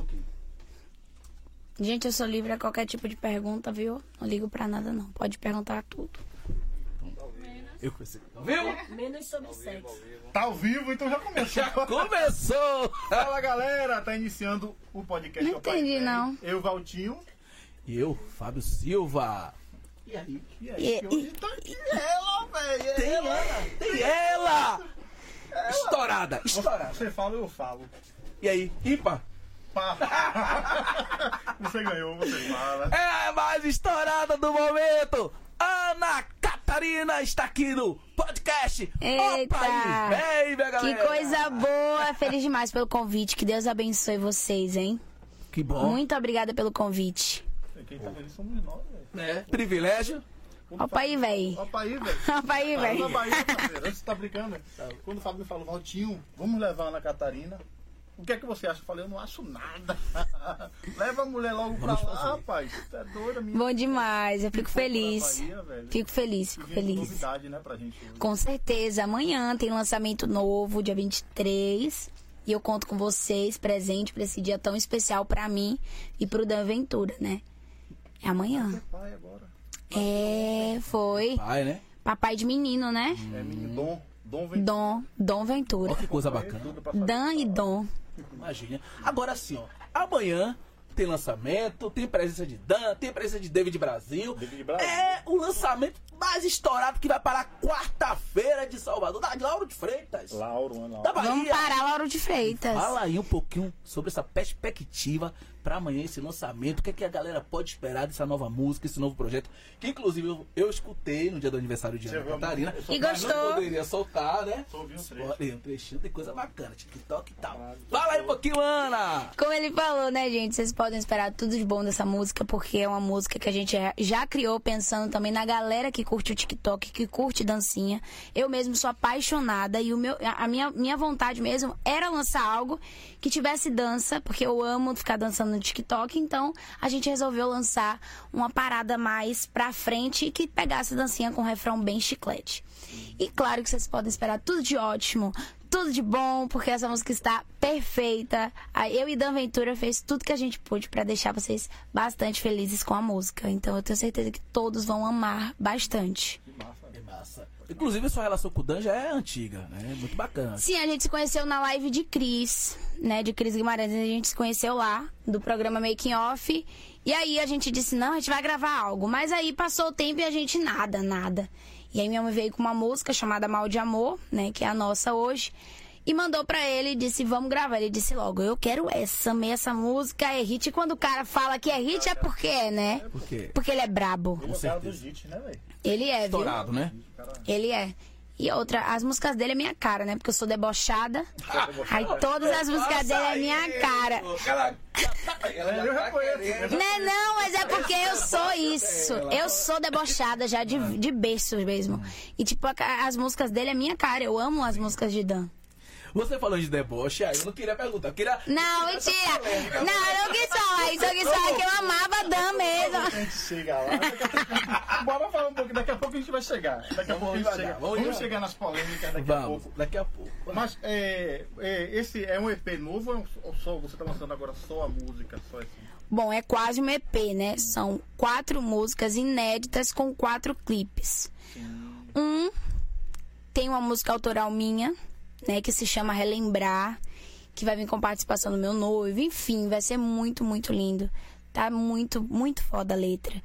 o quê? Gente, eu sou livre a qualquer tipo de pergunta, viu? Não ligo pra nada, não. Pode perguntar tudo. Eu. Tá vivo? Menos sobre sexo. Tá ao vivo, então já começou. Já começou! Fala galera, tá iniciando o podcast Não Pai entendi, Velho. não. Eu, Valtinho. E eu, Fábio Silva. E aí? E aí, E- que hoje tá aqui ela, velho. Tem ela! Tem ela! Estourada, estourada. Você fala, eu falo. E aí, ímpar? Pá. Você ganhou, você fala. É a mais estourada do momento! Ana Catarina está aqui no podcast. Eita! Opa vem, Que coisa boa. Feliz demais pelo convite. Que Deus abençoe vocês, hein? Que bom. Muito obrigada pelo convite. Quem tá feliz somos nós, velho. né? Privilégio. Quando Opa aí, véi. Opa aí, velho. Opa aí. Você tá brincando? Quando o Fábio me falou, Valtinho, vamos levar a Ana Catarina. O que é que você acha? Eu falei, eu não acho nada. Leva a mulher logo pra lá, rapaz. Você é doida, minha. Bom demais. Eu fico feliz. Bahia. Fico feliz, fico feliz. novidade, né, pra gente hoje. Com certeza. Amanhã tem lançamento novo, dia 23. E eu conto com vocês, presente pra esse dia tão especial pra mim e pro Dan Ventura, né? É amanhã. Pai agora. É, foi. Pai, né? Papai de menino, né? É menino Dom. Dom vem. Dom, Dom Ventura. Olha que coisa bacana. Dan e Dom. Imagina. Agora sim, ó. Amanhã tem lançamento, tem presença de Dan, tem presença de David Brasil. David Brasil. É o lançamento mais estourado que vai para quarta-feira de Salvador, da Lauro de Freitas. Lauro, Lauro. Da Bahia. Vamos parar, Lauro de Freitas. Fala aí um pouquinho sobre essa perspectiva para amanhã, esse lançamento. O que, é que a galera pode esperar dessa nova música, esse novo projeto? Que inclusive eu, eu escutei no dia do aniversário de Você Ana Catarina. E mas gostou? Não poderia soltar, né? Só ouvi um trecho. Olha, um trechinho, tem coisa bacana, TikTok e tal. Fala aí pouquinho, Ana! Como ele falou, né, gente? Vocês podem esperar tudo de bom dessa música, porque é uma música que a gente já criou pensando também na galera que curte o TikTok, que curte dancinha. Eu mesmo sou apaixonada e o meu, a minha, minha vontade mesmo era lançar algo que tivesse dança, porque eu amo ficar dançando no TikTok. Então a gente resolveu lançar uma parada mais pra frente que pegasse dancinha com um refrão bem chiclete. E claro que vocês podem esperar tudo de ótimo, tudo de bom, porque essa música está perfeita. A- Eu e Dan Ventura fez tudo que a gente pôde pra deixar vocês bastante felizes com a música. Então eu tenho certeza que todos vão amar bastante. É massa. Inclusive, sua relação com o Dan já é antiga, né? Muito bacana. Sim, a gente se conheceu na live de Cris, né? De Cris Guimarães. A gente se conheceu lá, do programa Making Off. E aí a gente disse, não, a gente vai gravar algo. Mas aí passou o tempo e a gente nada, nada. E aí minha mãe veio com uma música chamada Mal de Amor, né? Que é a nossa hoje. E mandou pra ele e disse, vamos gravar. Ele disse logo, eu quero essa, essa música, é hit. E quando o cara fala que é hit, é porque é, né? Por quê? Porque ele é brabo. Ele é o cara do JIT, né, velho? Ele é, viu? Estourado, né? Ele é. E outra, as músicas dele é minha cara, né? Porque eu sou debochada. Aí todas as músicas dele é minha cara. Ela... É, já conheço. Não, é não, mas é porque eu sou isso. Eu sou debochada já de, de berço mesmo. E tipo, as músicas dele é minha cara. Eu amo as músicas de Dan. Você falou de deboche, aí eu não queria perguntar. Eu queria... Não, mentira. Não, eu não quis falar isso. Eu quis falar que eu amava Dan A mesmo. gente chega lá. daqui a pouco- Bora falar um pouquinho. Daqui a pouco a gente vai chegar. Daqui a pouco a gente chega. vamos Vamos chegar nas polêmicas daqui a Vamos, pouco. daqui a pouco. Mas é, é, esse é um EP novo ou ou só você tá lançando agora só a música? Só assim? Bom, é quase um EP, né? São quatro músicas inéditas com quatro clipes. Um tem uma música autoral minha, né? Que se chama Relembrar, que vai vir com participação do meu noivo. Enfim, vai ser muito, muito lindo. Tá muito, muito foda a letra.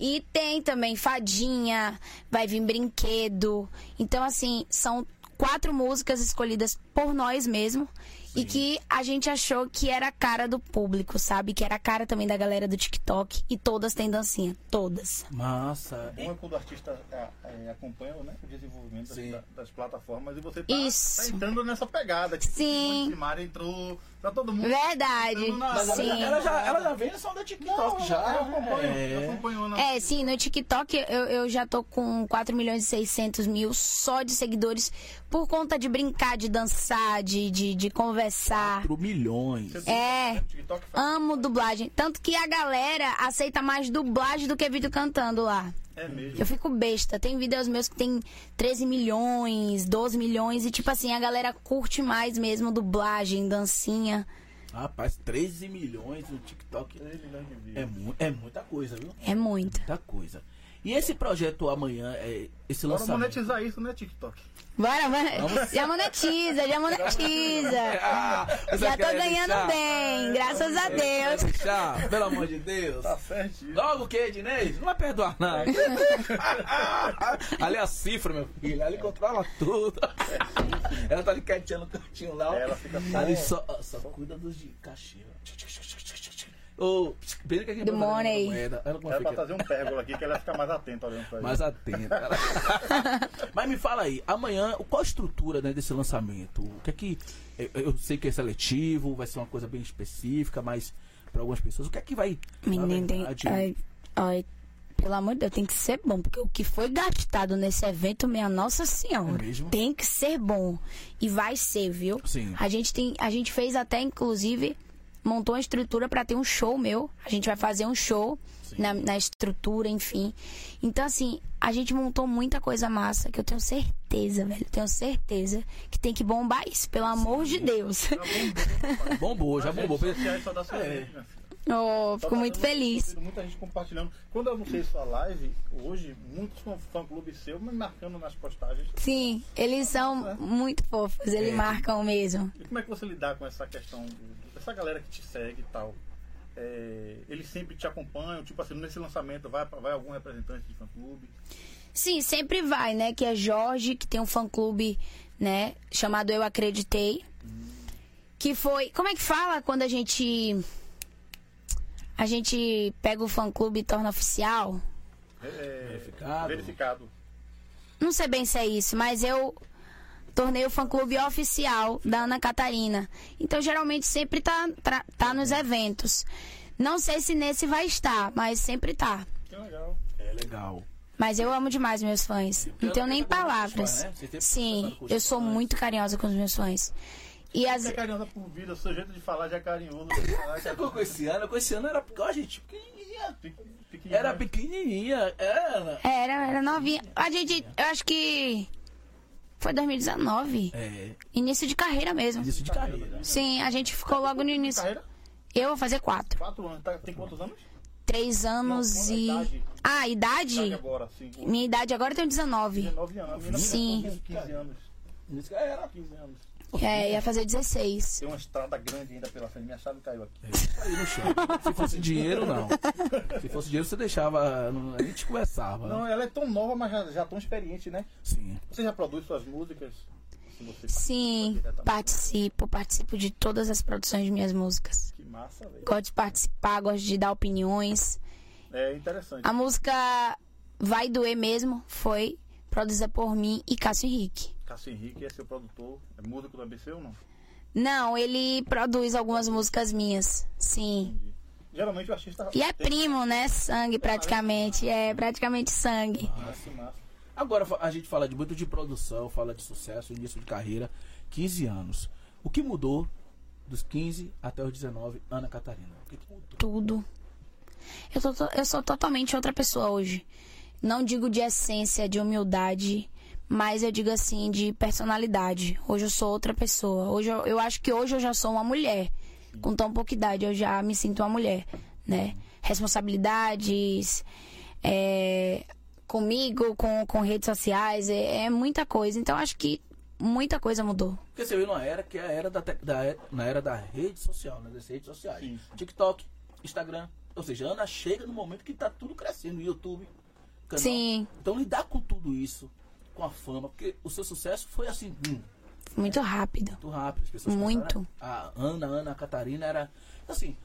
E tem também Fadinha, vai vir Brinquedo. Então, assim, são quatro músicas escolhidas por nós mesmo. E que a gente achou que era a cara do público, sabe? Que era a cara também da galera do TikTok. E todas têm dancinha. Todas. Massa. Bom é quando o artista é, é, acompanha né, o desenvolvimento das, Sim. da- das plataformas e você tá, Isso. tá entrando nessa pegada. Que Sim. Que Mara entrou, tá todo mundo. Verdade. Ela, Sim. ela já, ela já vem só da TikTok Não, já. Eu acompanho, É. eu acompanho na É, sim, no TikTok eu, eu já tô com 4 milhões e 600 mil só de seguidores por conta de brincar, de dançar, de, de, de conversar. 4 milhões. É, amo dublagem. Tanto que a galera aceita mais dublagem do que vídeo cantando lá. É mesmo. Eu fico besta. Tem vídeos meus que tem 13 milhões, 12 milhões. E tipo assim, a galera curte mais mesmo dublagem, dancinha. Rapaz, 13 milhões no TikTok. 3 milhões de views. É, mu é muita coisa, viu? É muito. Muita coisa. E esse projeto amanhã, é, esse Bora lançamento. monetizar isso, né, TikTok? Bora, bora. Já monetiza, já monetiza. Ah, Já tô ganhando deixar? bem, graças a Deus. deixar? Pelo amor de Deus. Tá certinho. Logo o que, Ednei? Não vai perdoar, não. ali é a cifra, meu filho. Ali controla tudo. Ela tá ali quietinha no cantinho lá. ó. Ela fica só- Ali só, só cuida dos de caixinha. Ô, pena que a gente Do money. moeda. Ela Era pra trazer um pérgola aqui que ela fica mais atenta olhando pra mais atenta. Mas me fala aí, amanhã, qual a estrutura né, desse lançamento? O que é que. Eu, sei que é seletivo, vai ser uma coisa bem específica, mas para algumas pessoas, o que é que vai. Menino, tem. Ai, ai, pelo amor de Deus, tem que ser bom. Porque o que foi gastado nesse evento, minha Nossa Senhora, É mesmo? tem que ser bom. E vai ser, viu? Sim. A gente, tem, a gente fez até, inclusive, montou uma estrutura para ter um show meu. A gente vai fazer um show na, na estrutura, enfim. Então, assim, a gente montou muita coisa massa que eu tenho certeza, velho. Tenho certeza que tem que bombar isso, pelo amor de Deus. Bombou, já bombou. Dá sua É. oh, fico muito feliz. Muita gente compartilhando. Quando eu anunciei sua live, hoje, muitos fã- fã-clubes seus me marcando nas postagens. Sim, eles são muito fofos, eles É. marcam mesmo. E como é que você lidar com essa questão, dessa galera que te segue e tal? É, eles sempre te acompanham, tipo assim, nesse lançamento vai, vai algum representante de fã-clube? Sim, sempre vai, né? Que é Jorge, que tem um fã-clube, né? Chamado Eu Acreditei. Que foi. Como é que fala quando a gente. A gente pega o fã-clube e torna oficial? É, Verificado. Verificado. Não sei bem se é isso, mas eu tornei o fã-clube oficial da Ana Catarina. Então, geralmente, sempre tá, tá, tá nos eventos. Não sei se nesse vai estar, mas sempre tá. Que legal. É legal. Mas eu amo demais meus fãs. Não tenho nem palavras. né? Sim, os eu sou fãs. muito carinhosa com os meus fãs. E as... Você é carinhosa por vida, o seu jeito de falar já é carinhoso. que Você é ficou com esse ano? Com esse ano era a gente, pequenininha. pe- pequenininho. Era pequenininha. Era. Era, era novinha. A gente, eu acho que foi 2019. É, Início de carreira mesmo. início de carreira. Sim, a gente ficou logo no início. Carreira? Eu vou fazer quatro. Quatro anos. Tá- tem quantos anos? Três anos Não, e. idade. Ah, Idade idade? agora, sim. Minha idade agora eu tenho 19. 19 anos. Sim. tem 15 anos. Início era. 15 anos. É, ia fazer 16. Tem uma estrada grande ainda pela frente. Minha chave caiu aqui. Aí no chão. Se fosse dinheiro, não. Se fosse dinheiro, você deixava. A gente conversava. Não, ela é tão nova, mas já, já tão experiente, né? Sim. Você já produz suas músicas? Se você Sim, participo. Participo de todas as produções de minhas músicas. Que massa, velho. Gosto de participar, gosto de dar opiniões. É interessante. A música Vai Doer Mesmo foi produzida por mim e Cássio Henrique. Cássio Henrique é seu produtor, é músico do ABC ou não? Não, ele produz algumas músicas minhas. Sim. Entendi. Geralmente o artista. E é primo, né? Sangue praticamente. É praticamente sangue. Massa, massa. Agora a gente fala de muito de produção, fala de sucesso, início de carreira, 15 anos. O que mudou dos 15 até os 19, Ana Catarina? O que, que mudou? Tudo. Eu, tô, eu sou totalmente outra pessoa hoje. Não digo de essência, de humildade, mas eu digo assim, de personalidade. Hoje eu sou outra pessoa. Hoje eu, eu acho que hoje eu já sou uma mulher. Com tão pouca idade, eu já me sinto uma mulher, né? Responsabilidades, é, comigo, com, com redes sociais, é, é muita coisa. Então acho que muita coisa mudou. Porque você veio numa era que é a era da, da, na era da rede social, né? Das redes sociais. Sim. TikTok, Instagram. Ou seja, a Ana chega no momento que tá tudo crescendo. YouTube, canal. Sim. Então lidar com tudo isso, com a fama, porque o seu sucesso foi assim, hum, Muito rápido. muito rápido. As pessoas Muito. pensaram, A Ana, a Ana, a Catarina era. Assim,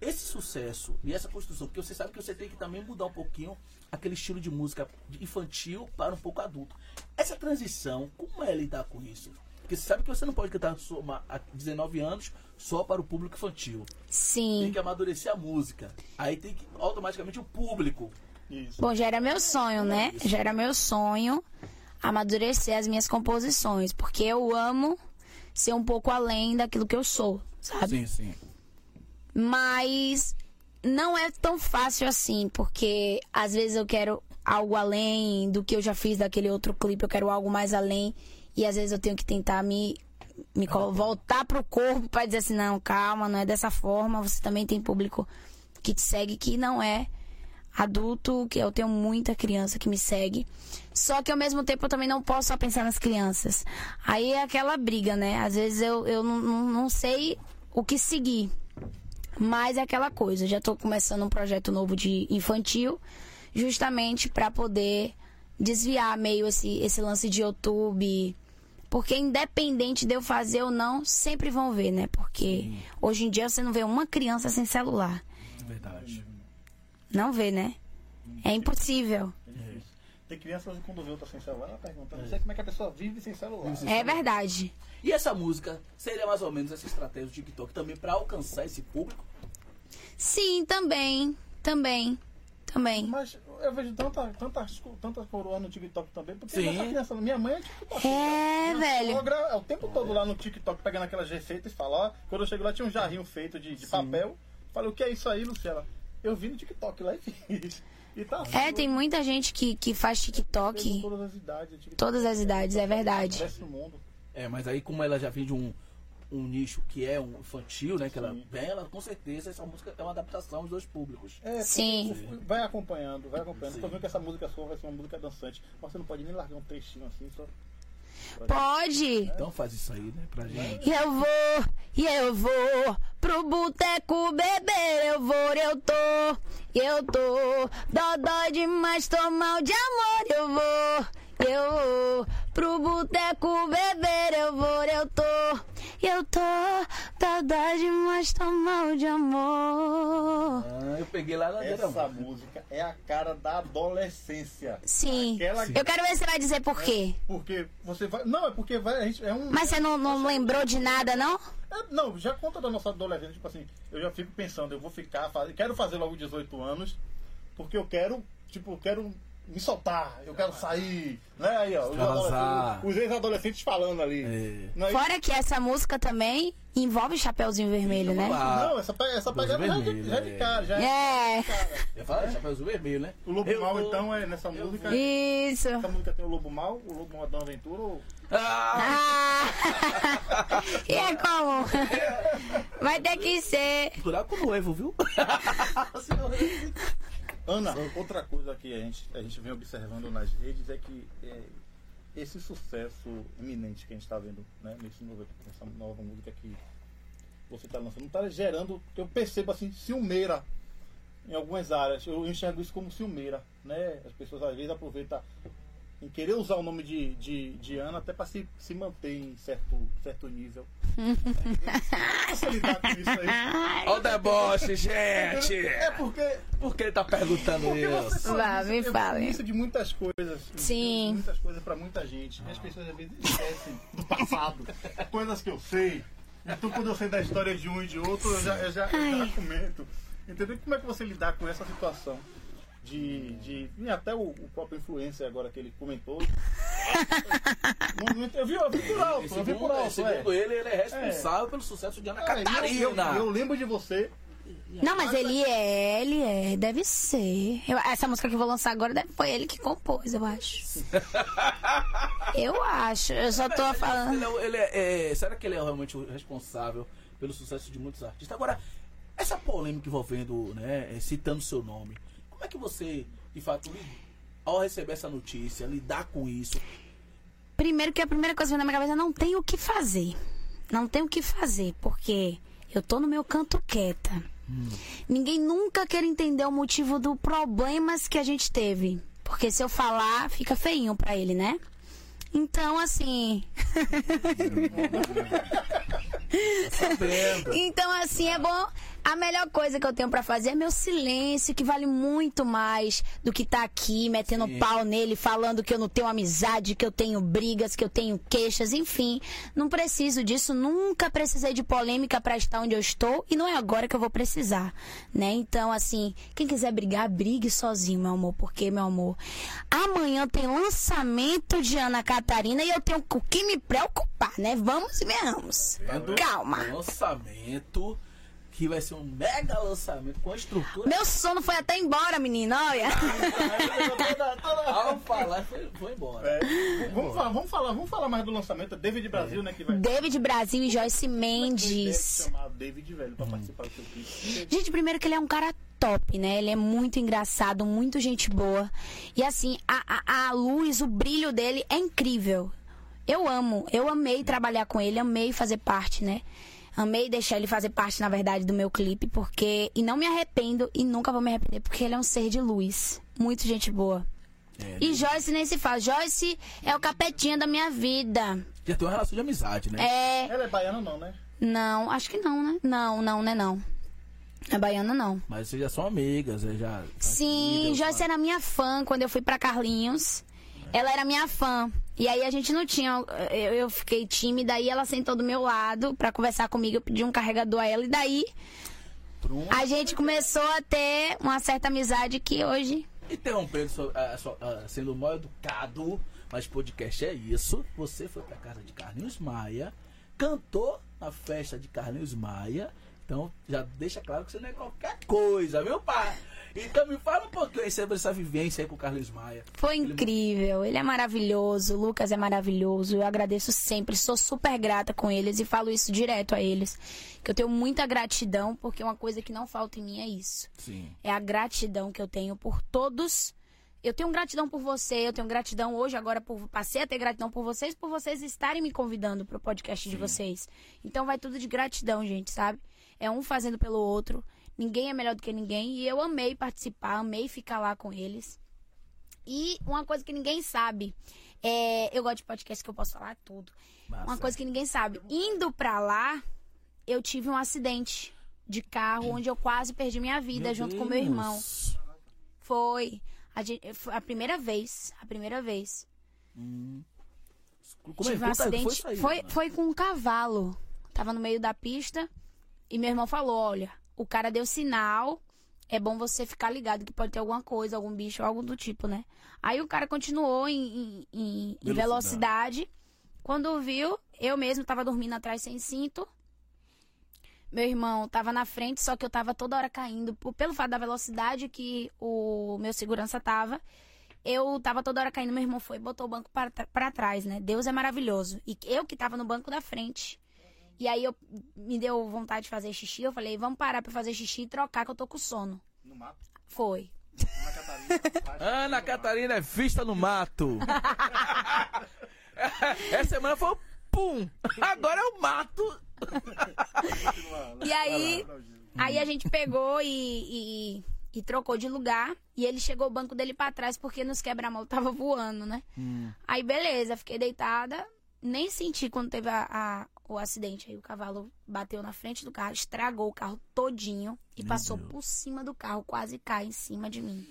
esse sucesso e essa construção, porque você sabe que você tem que também mudar um pouquinho aquele estilo de música infantil para um pouco adulto. Essa transição, como é lidar com isso? Porque você sabe que você não pode cantar há 19 anos só para o público infantil. Tem Sim. que amadurecer a música. Aí tem que automaticamente o público. Isso. Bom, já era meu sonho, né? Já era meu sonho amadurecer as minhas composições, porque eu amo ser um pouco além daquilo que eu sou, sabe? Sim, sim. Mas não é tão fácil assim, porque às vezes eu quero algo além do que eu já fiz daquele outro clipe, eu quero algo mais além, e às vezes eu tenho que tentar me me voltar pro corpo pra dizer assim, não, calma, não é dessa forma. Você também tem público que te segue que não é adulto, que eu tenho muita criança que me segue. Só que ao mesmo tempo eu também não posso só pensar nas crianças. Aí é aquela briga, né? Às vezes eu, eu não, não, sei o que seguir. Mas é aquela coisa, já tô começando um projeto novo de infantil, justamente para poder desviar meio esse, esse lance de YouTube. Porque independente de eu fazer ou não, sempre vão ver, né? Porque hoje em dia você não vê uma criança sem celular. Verdade. Não vê, né? É impossível. É. Tem crianças que quando vê outra sem celular, ela pergunta, não sei como é que a pessoa vive sem celular. É verdade. E essa música seria mais ou menos essa estratégia do TikTok também pra alcançar esse público? Sim, também. Também. Também. Mas eu vejo tanta, tantas, tantas coroas no TikTok também, porque Sim. essa criança, minha mãe é TikTok. É, velho. sogra é o tempo todo lá no TikTok pegando aquelas receitas e fala, ó, quando eu chego lá tinha um jarrinho feito de, de papel. Falei, o que é isso aí, Luciana? Eu vi no TikTok lá e fiz. E tá É, tem muita gente que, que faz TikTok. todas as idades. TikTok Todas as idades, é verdade. Cresce no mundo. É, mas aí como ela já vem de um, um nicho que é um infantil, né? Que ela vem, ela com certeza essa música é uma adaptação aos dois públicos. É, Sim. Vai acompanhando, vai acompanhando. Sim. Tô vendo que essa música sua vai ser uma música dançante. Mas você não pode nem largar um trechinho assim, só. Pode. Então faz isso aí, né? Pra gente. E eu vou, e eu vou pro boteco beber, eu vou, eu tô, eu tô, dodói demais, tô mal de amor, eu vou, eu vou pro boteco beber, eu vou, eu tô, eu tô, dodói demais, tô mal de amor. Ah, eu peguei lá na Essa ladeira. música é a cara da adolescência. Sim, Aquela- eu quero ver se você vai dizer por quê. Porque você vai. Não, é porque vai. A gente, é um. Mas você não, não lembrou de nada, não? É, não, já conta da nossa adolescência. Tipo assim, eu já fico pensando, eu vou ficar. faz- Quero fazer logo 18 anos, porque eu quero. Tipo, eu quero me soltar, eu quero sair. Né? Aí, ó, os, ex-adolescentes falando ali. É. Não, é Fora que essa música também envolve Chapeuzinho Vermelho, né? Não, essa, essa pegada já, de- vermelho, já de é. cara. Já É, Eu falo Chapeuzinho Vermelho, né? O Lobo Eu Mal, vou- então, é nessa eu música. vou- isso. Essa música tem o Lobo Mal, o Lobo Mal é Dona Aventura ou. Ah! Ah! e é como? Vai ter que ser. Curar com o noivo, viu? Ana, outra coisa que a gente, a gente vem observando nas redes é que é, esse sucesso iminente que a gente está vendo né, nesse novo, nessa nova música que você está lançando, está gerando, eu percebo assim, ciumeira em algumas áreas. Eu enxergo isso como ciumeira. Né? As pessoas às vezes aproveitam em querer usar o nome de, de, de Ana até para se, se manter em certo, certo nível. Como você lidar com isso aí? Olha o deboche, gente! É porque Por que ele tá perguntando Porque isso? Vá, isso, me eu fale. isso de muitas coisas. Sim. Muitas coisas pra muita gente. E as pessoas às vezes esquecem do passado. coisas que eu sei. Então quando eu sei da história de um e de outro, eu já, eu já, eu já comento. Entendeu? Como é que você lidar com essa situação? De, de. E até o, o próprio influencer agora que ele comentou. Eu vi, eu vi por alto, eu vi por Segundo, alto. segundo é. ele, ele é responsável pelo sucesso de Ana É, e eu, eu, Catarina. eu lembro de você. Não, mas ele é, ele é, deve ser. Eu- essa música que eu vou lançar agora deve- foi ele que compôs, eu acho. Eu acho, eu só tô Ele falando. é o- ele é- é, será que ele é realmente o responsável pelo sucesso de muitos artistas? Agora, essa polêmica envolvendo, né, é, citando seu nome, como é que você, de fato, ao receber essa notícia, lidar com isso? Primeiro que a primeira coisa que vem na minha cabeça é não tem o que fazer. Não tem o que fazer, porque eu tô no meu canto quieta. Ninguém nunca quer entender o motivo do problemas que a gente teve. Porque se eu falar, fica feinho pra ele, né? Então, assim. Sabendo. Então, assim, é bom. A melhor coisa que eu tenho pra fazer é meu silêncio, que vale muito mais do que tá aqui metendo Sim. pau nele, falando que eu não tenho amizade, que eu tenho brigas, que eu tenho queixas, enfim. Não preciso disso, nunca precisei de polêmica pra estar onde eu estou e não é agora que eu vou precisar, né? Então, assim, quem quiser brigar, brigue sozinho, meu amor, porque, meu amor, amanhã tem lançamento de Ana Catarina e eu tenho o que me preocupar, né? Vamos e venhamos. Calma. Lançamento que vai ser um mega lançamento com a estrutura. Meu sono foi até embora, menino, olha. Ao falar, foi, foi embora. É, vamos, falar, vamos, falar, vamos falar mais do lançamento. David Brasil, né? Que vai. David Brasil e Joyce Mendes. chamar David velho pra participar do seu clipe. Gente, primeiro que ele é um cara top, né? Ele é muito engraçado, muito gente boa. E assim, a, a, a luz, o brilho dele é incrível. Eu amo, eu amei trabalhar com ele, amei fazer parte, né? Amei deixar ele fazer parte, na verdade, do meu clipe, porque. E não me arrependo e nunca vou me arrepender, porque ele é um ser de luz. Muito gente boa. É, E Joyce nem se faz. Joyce é o capetinha da minha vida. Já tem uma relação de amizade, né? É. Ela é baiana, não, né? Não, acho que não, né? Não, não, né? Não. É baiana, não. Mas vocês já são amigas, vocês já. Sim, amigas, Joyce era minha fã quando eu fui pra Carlinhos. Ela era minha fã. E aí a gente não tinha. Eu, eu fiquei tímida, aí ela sentou do meu lado pra conversar comigo. Eu pedi um carregador a ela. E daí Pronto. a gente começou a ter uma certa amizade que hoje. Interrompendo, so- ah, so- ah, sendo mal educado, mas podcast é isso. Você foi pra casa de Carlinhos Maia, cantou na festa de Carlinhos Maia. Então já deixa claro que você não é qualquer coisa, viu, pai? Então me fala um pouquinho sobre essa vivência aí com o Carlinhos Maia. Foi incrível, ele é maravilhoso, o Lucas é maravilhoso, eu agradeço sempre, sou super grata com eles e falo isso direto a eles. Que eu tenho muita gratidão, porque uma coisa que não falta em mim é isso. Sim. é a gratidão que eu tenho por todos. Eu tenho gratidão por você, eu tenho gratidão hoje, agora por passei a ter gratidão por vocês, por vocês estarem me convidando pro podcast de vocês. Então vai tudo de gratidão, gente, sabe? É um fazendo pelo outro. Ninguém é melhor do que ninguém e eu amei participar, amei ficar lá com eles. E uma coisa que ninguém sabe, é, eu gosto de podcast que eu posso falar tudo. Massa. Uma coisa que ninguém sabe, indo pra lá, eu tive um acidente de carro onde eu quase perdi minha vida Meu junto com meu irmão. Deus. Foi. A, a primeira vez. A primeira vez. Como é Tive um Conta- acidente. Foi, aí, Foi, né? foi com um cavalo. Tava no meio da pista. E meu irmão falou: olha, o cara deu sinal. É bom você ficar ligado que pode ter alguma coisa, algum bicho, algo do tipo, né? Aí o cara continuou em, em- em- Velocidade. Quando viu, eu mesmo tava dormindo atrás sem cinto. Meu irmão tava na frente, só que eu tava toda hora caindo. Pelo fato da velocidade que o meu segurança tava, eu tava toda hora caindo. Meu irmão foi e botou o banco para trás, né? Deus é maravilhoso. E eu que tava no banco da frente. E aí eu me deu vontade de fazer xixi. Eu falei, vamos parar pra fazer xixi e trocar, que eu tô com sono. No mato. Foi. Ana Catarina. Ana Catarina é vista no mato. Essa semana foi pum. Agora é o mato. E aí, aí a gente pegou e, e, e trocou de lugar. E ele chegou o banco dele pra trás porque nos quebra-mola tava voando, né? Aí beleza, fiquei deitada. Nem senti quando teve a, a- o acidente. Aí o cavalo bateu na frente do carro, estragou o carro todinho e Meu passou Deus. por cima do carro, quase cai em cima de mim.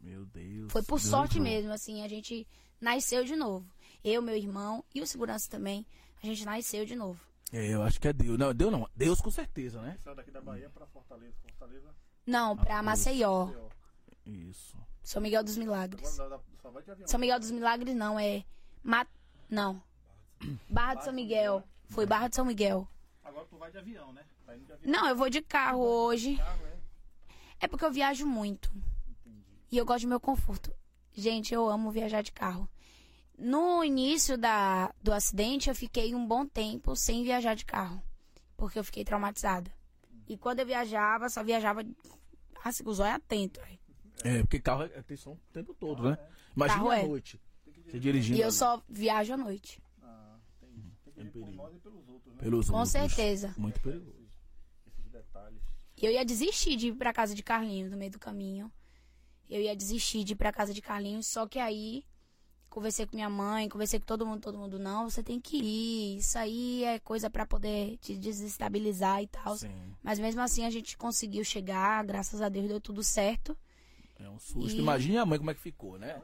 Meu Deus. Foi por Deus sorte do- mesmo, assim, a gente nasceu de novo. Eu, meu irmão e o segurança também, a gente nasceu de novo. É, eu acho que é Deus. Não, Deus não. Deus com certeza, né? Saiu daqui da Bahia pra Fortaleza. Fortaleza. Não, pra Ah, Maceió. Ó, Isso. São Miguel dos Milagres. Agora dá- dá- só vai de avião. São Miguel dos Milagres não, é. Ma... Não. Barra de São Miguel. Foi Barra de São Miguel. Agora tu vai de avião, né? Tá indo de avião. Não, eu vou de carro hoje. Carro, é? É porque eu viajo muito. E eu gosto do meu conforto. Gente, eu amo viajar de carro. No início da, do acidente, eu fiquei um bom tempo sem viajar de carro. Porque eu fiquei traumatizada. E quando eu viajava, só viajava assim, com os olhos atentos. É, porque carro é atenção o tempo todo, né? Imagina Carro à é. noite. Você dirigindo. E eu ali, só viajo à noite. Que ir por perigo. nós e pelos outros, né? Pelos Com outros. certeza. Muito perigoso. Esses detalhes. E eu ia desistir de ir pra casa de Carlinhos no meio do caminho. Eu ia desistir de ir pra casa de Carlinhos, só que aí conversei com minha mãe, conversei com todo mundo, todo mundo, não, você tem que ir. Isso aí é coisa pra poder te desestabilizar e tal. Sim. Mas mesmo assim a gente conseguiu chegar, graças a Deus deu tudo certo. É um susto. E- Imagine a mãe como é que ficou, né?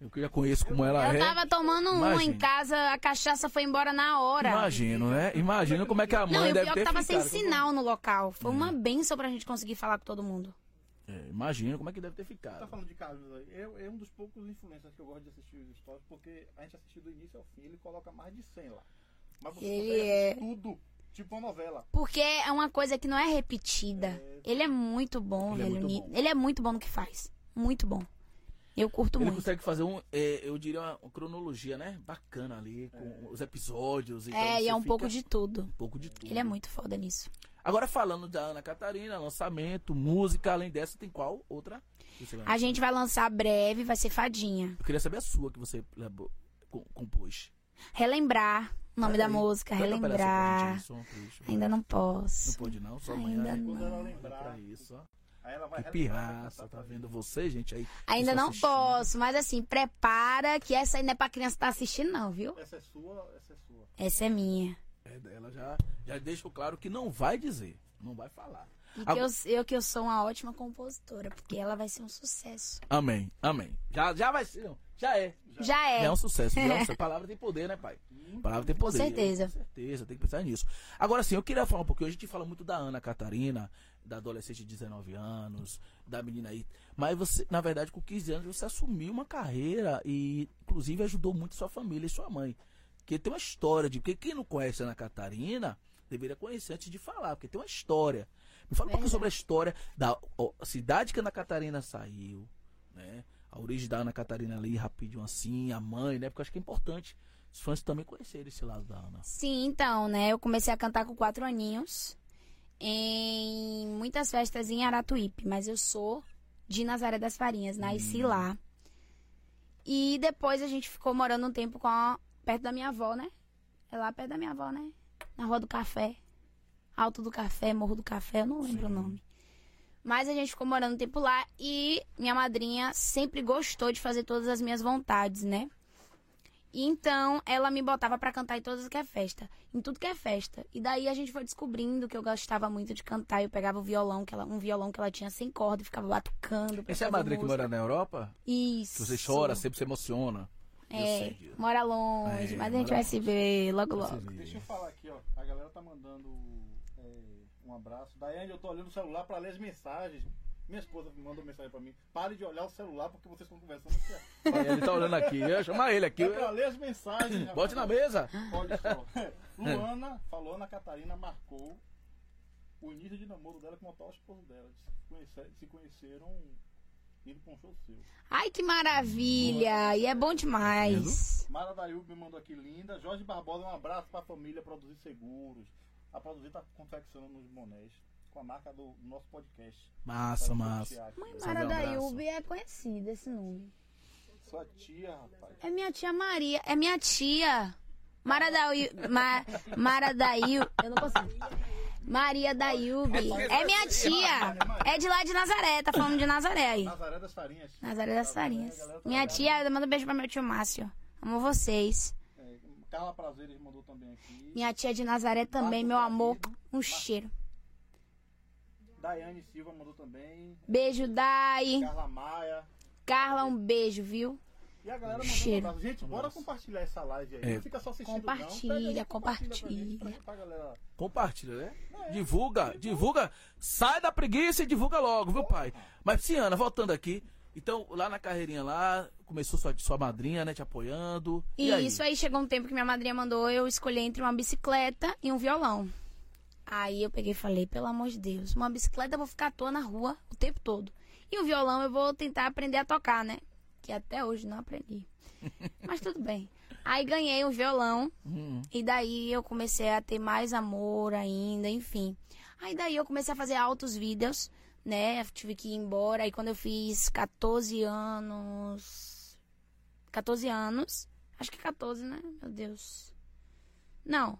Eu que já conheço como ela Eu é. tava tomando uma Imagine. em casa, a cachaça foi embora na hora. Imagino, né? Imagina como é que a mãe Não, o deve pior ter que tava sem sinal no local. Foi uma benção pra gente conseguir falar com todo mundo. É, imagina como é que deve ter Tá ficado. falando de Carlos aí. É, é um dos poucos influencers que eu gosto de assistir os stories, porque a gente assistiu do início ao fim, ele coloca mais de 100 lá. Mas você Ele é- tudo. Tipo uma novela. Porque é uma coisa que não é repetida. Ele é muito bom, Ele é velho. muito bom. Ele é muito bom no que faz. Muito bom. Eu curto Ele muito. consegue fazer um, é, eu diria, uma, uma cronologia, né? Bacana ali, com os episódios. Então é, e é um fica- pouco de tudo. Um pouco de tudo. Ele é muito foda nisso. Agora falando da Ana Catarina, lançamento, música, além dessa, tem qual outra? que você vai A gente vai lançar breve, vai ser Fadinha. Eu queria saber a sua que você compôs. Relembrar o nome Olha da aí. música, relembrar. gente aí, um trecho. Ainda não Não posso. pode não, só Ainda amanhã. não. Lembrar. pra isso, ó. Aí ela vai Que pirraça, tá vendo você, gente aí? Ainda não assistindo. posso, mas assim, prepara que essa aí não é pra criança estar assistindo, não, viu? Essa é sua, essa é sua. Essa é minha. É, ela já, já deixou claro que não vai dizer, não vai falar. E que eu, eu que eu sou uma ótima compositora, porque ela vai ser um sucesso. Amém, amém. Já, já vai ser, não, já é. Já Já é. é um sucesso. É um, palavra tem poder, né, pai? Palavra tem poder. certeza. Com certeza, tem que pensar nisso. Agora sim, eu queria falar um pouquinho. A gente fala muito da Ana Catarina, da adolescente de 19 anos, da menina aí. Mas você, na verdade, com 15 anos, você assumiu uma carreira e, inclusive, ajudou muito sua família e sua mãe. Porque tem uma história de. Porque quem não conhece a Ana Catarina deveria conhecer antes de falar, porque tem uma história. Me fala um Verdade. sobre a história da ó, cidade que a Ana Catarina saiu, né? A origem da Ana Catarina ali, rapidinho assim, a mãe, né? Porque eu acho que é importante os fãs também conhecerem esse lado da Ana. Sim, então, né? Eu comecei a cantar com quatro aninhos em muitas festas em Aratuípe, mas eu sou de Nazaré das Farinhas, nasci lá. E depois a gente ficou morando um tempo com a- perto da minha avó, né? É lá perto da minha avó, né? Na Rua do Café. Alto do Café, Morro do Café, eu não lembro o nome. Mas a gente ficou morando um tempo lá e minha madrinha sempre gostou de fazer todas as minhas vontades, né? E então ela me botava pra cantar em todas que é festa, em tudo que é festa. E daí a gente foi descobrindo que eu gostava muito de cantar. Eu pegava o violão, que ela, um violão que ela tinha sem corda e ficava batucando. Essa é a madrinha que mora na Europa? Isso. Que você chora, sempre se emociona. É, mora longe, É, mas a gente vai se ver logo logo. Deixa eu falar aqui, ó. A galera tá mandando é, um abraço. Daiane, eu tô olhando o celular pra ler as mensagens. Minha esposa mandou mensagem pra mim. Pare de olhar o celular porque vocês estão conversando aqui. ele tá olhando aqui. Eu chamar ele aqui. É pra ler as mensagens. rapaz. Bote na mesa. Olha só. Luana falou, Ana Catarina marcou o início de namoro dela com o atual esposo dela. Se, conhece- se conheceram indo pra um show seu. Ai, que maravilha! E é bom demais. Mara Dayub me mandou aqui linda. Jorge Barbosa, um abraço pra família Produzir Seguros. A Produzir tá confeccionando uns bonés com a marca do, do nosso podcast. Massa, massa. Mãe Mara um da. Yube é conhecida esse nome. Sua tia, rapaz. É minha tia Maria. É minha tia. Mara da Ma, Mara da Yu- Eu não consigo. Maria da Yube. É minha tia. É de lá de Nazaré. Tá falando de Nazaré aí. Nazaré das Farinhas. Nazaré das Farinhas. Tá Minha tia, manda um beijo pra meu tio Márcio. Amo vocês. É, Carla Prazeres mandou também aqui. Minha tia de Nazaré também, meu amor. Um cheiro. Daiane Silva mandou também. Beijo, Dai. Carla Maia. Carla, um beijo, viu? E a galera mandando. Gente, bora compartilhar essa live aí. É. Não fica só assistindo Compartilha, não. Aí, compartilha. pra gente, pra, pra galera. Compartilha, né? Divulga, divulga. Sai da preguiça e divulga logo, viu, pai? Mas, Ciana, voltando aqui. Então, lá na carreirinha lá, começou sua, sua madrinha, né, te apoiando. E, E aí? isso aí chegou um tempo que minha madrinha mandou eu escolher entre uma bicicleta e um violão. Aí eu peguei e falei, pelo amor de Deus, uma bicicleta eu vou ficar à toa na rua o tempo todo. E o violão eu vou tentar aprender a tocar, né? Que até hoje não aprendi. Mas tudo bem. Aí ganhei um violão Hum, e daí eu comecei a ter mais amor ainda, enfim. Aí daí eu comecei a fazer altos vídeos, né? Eu tive que ir embora. Aí quando eu fiz 14 anos. 14 anos. Acho que 14, né? Meu Deus. Não.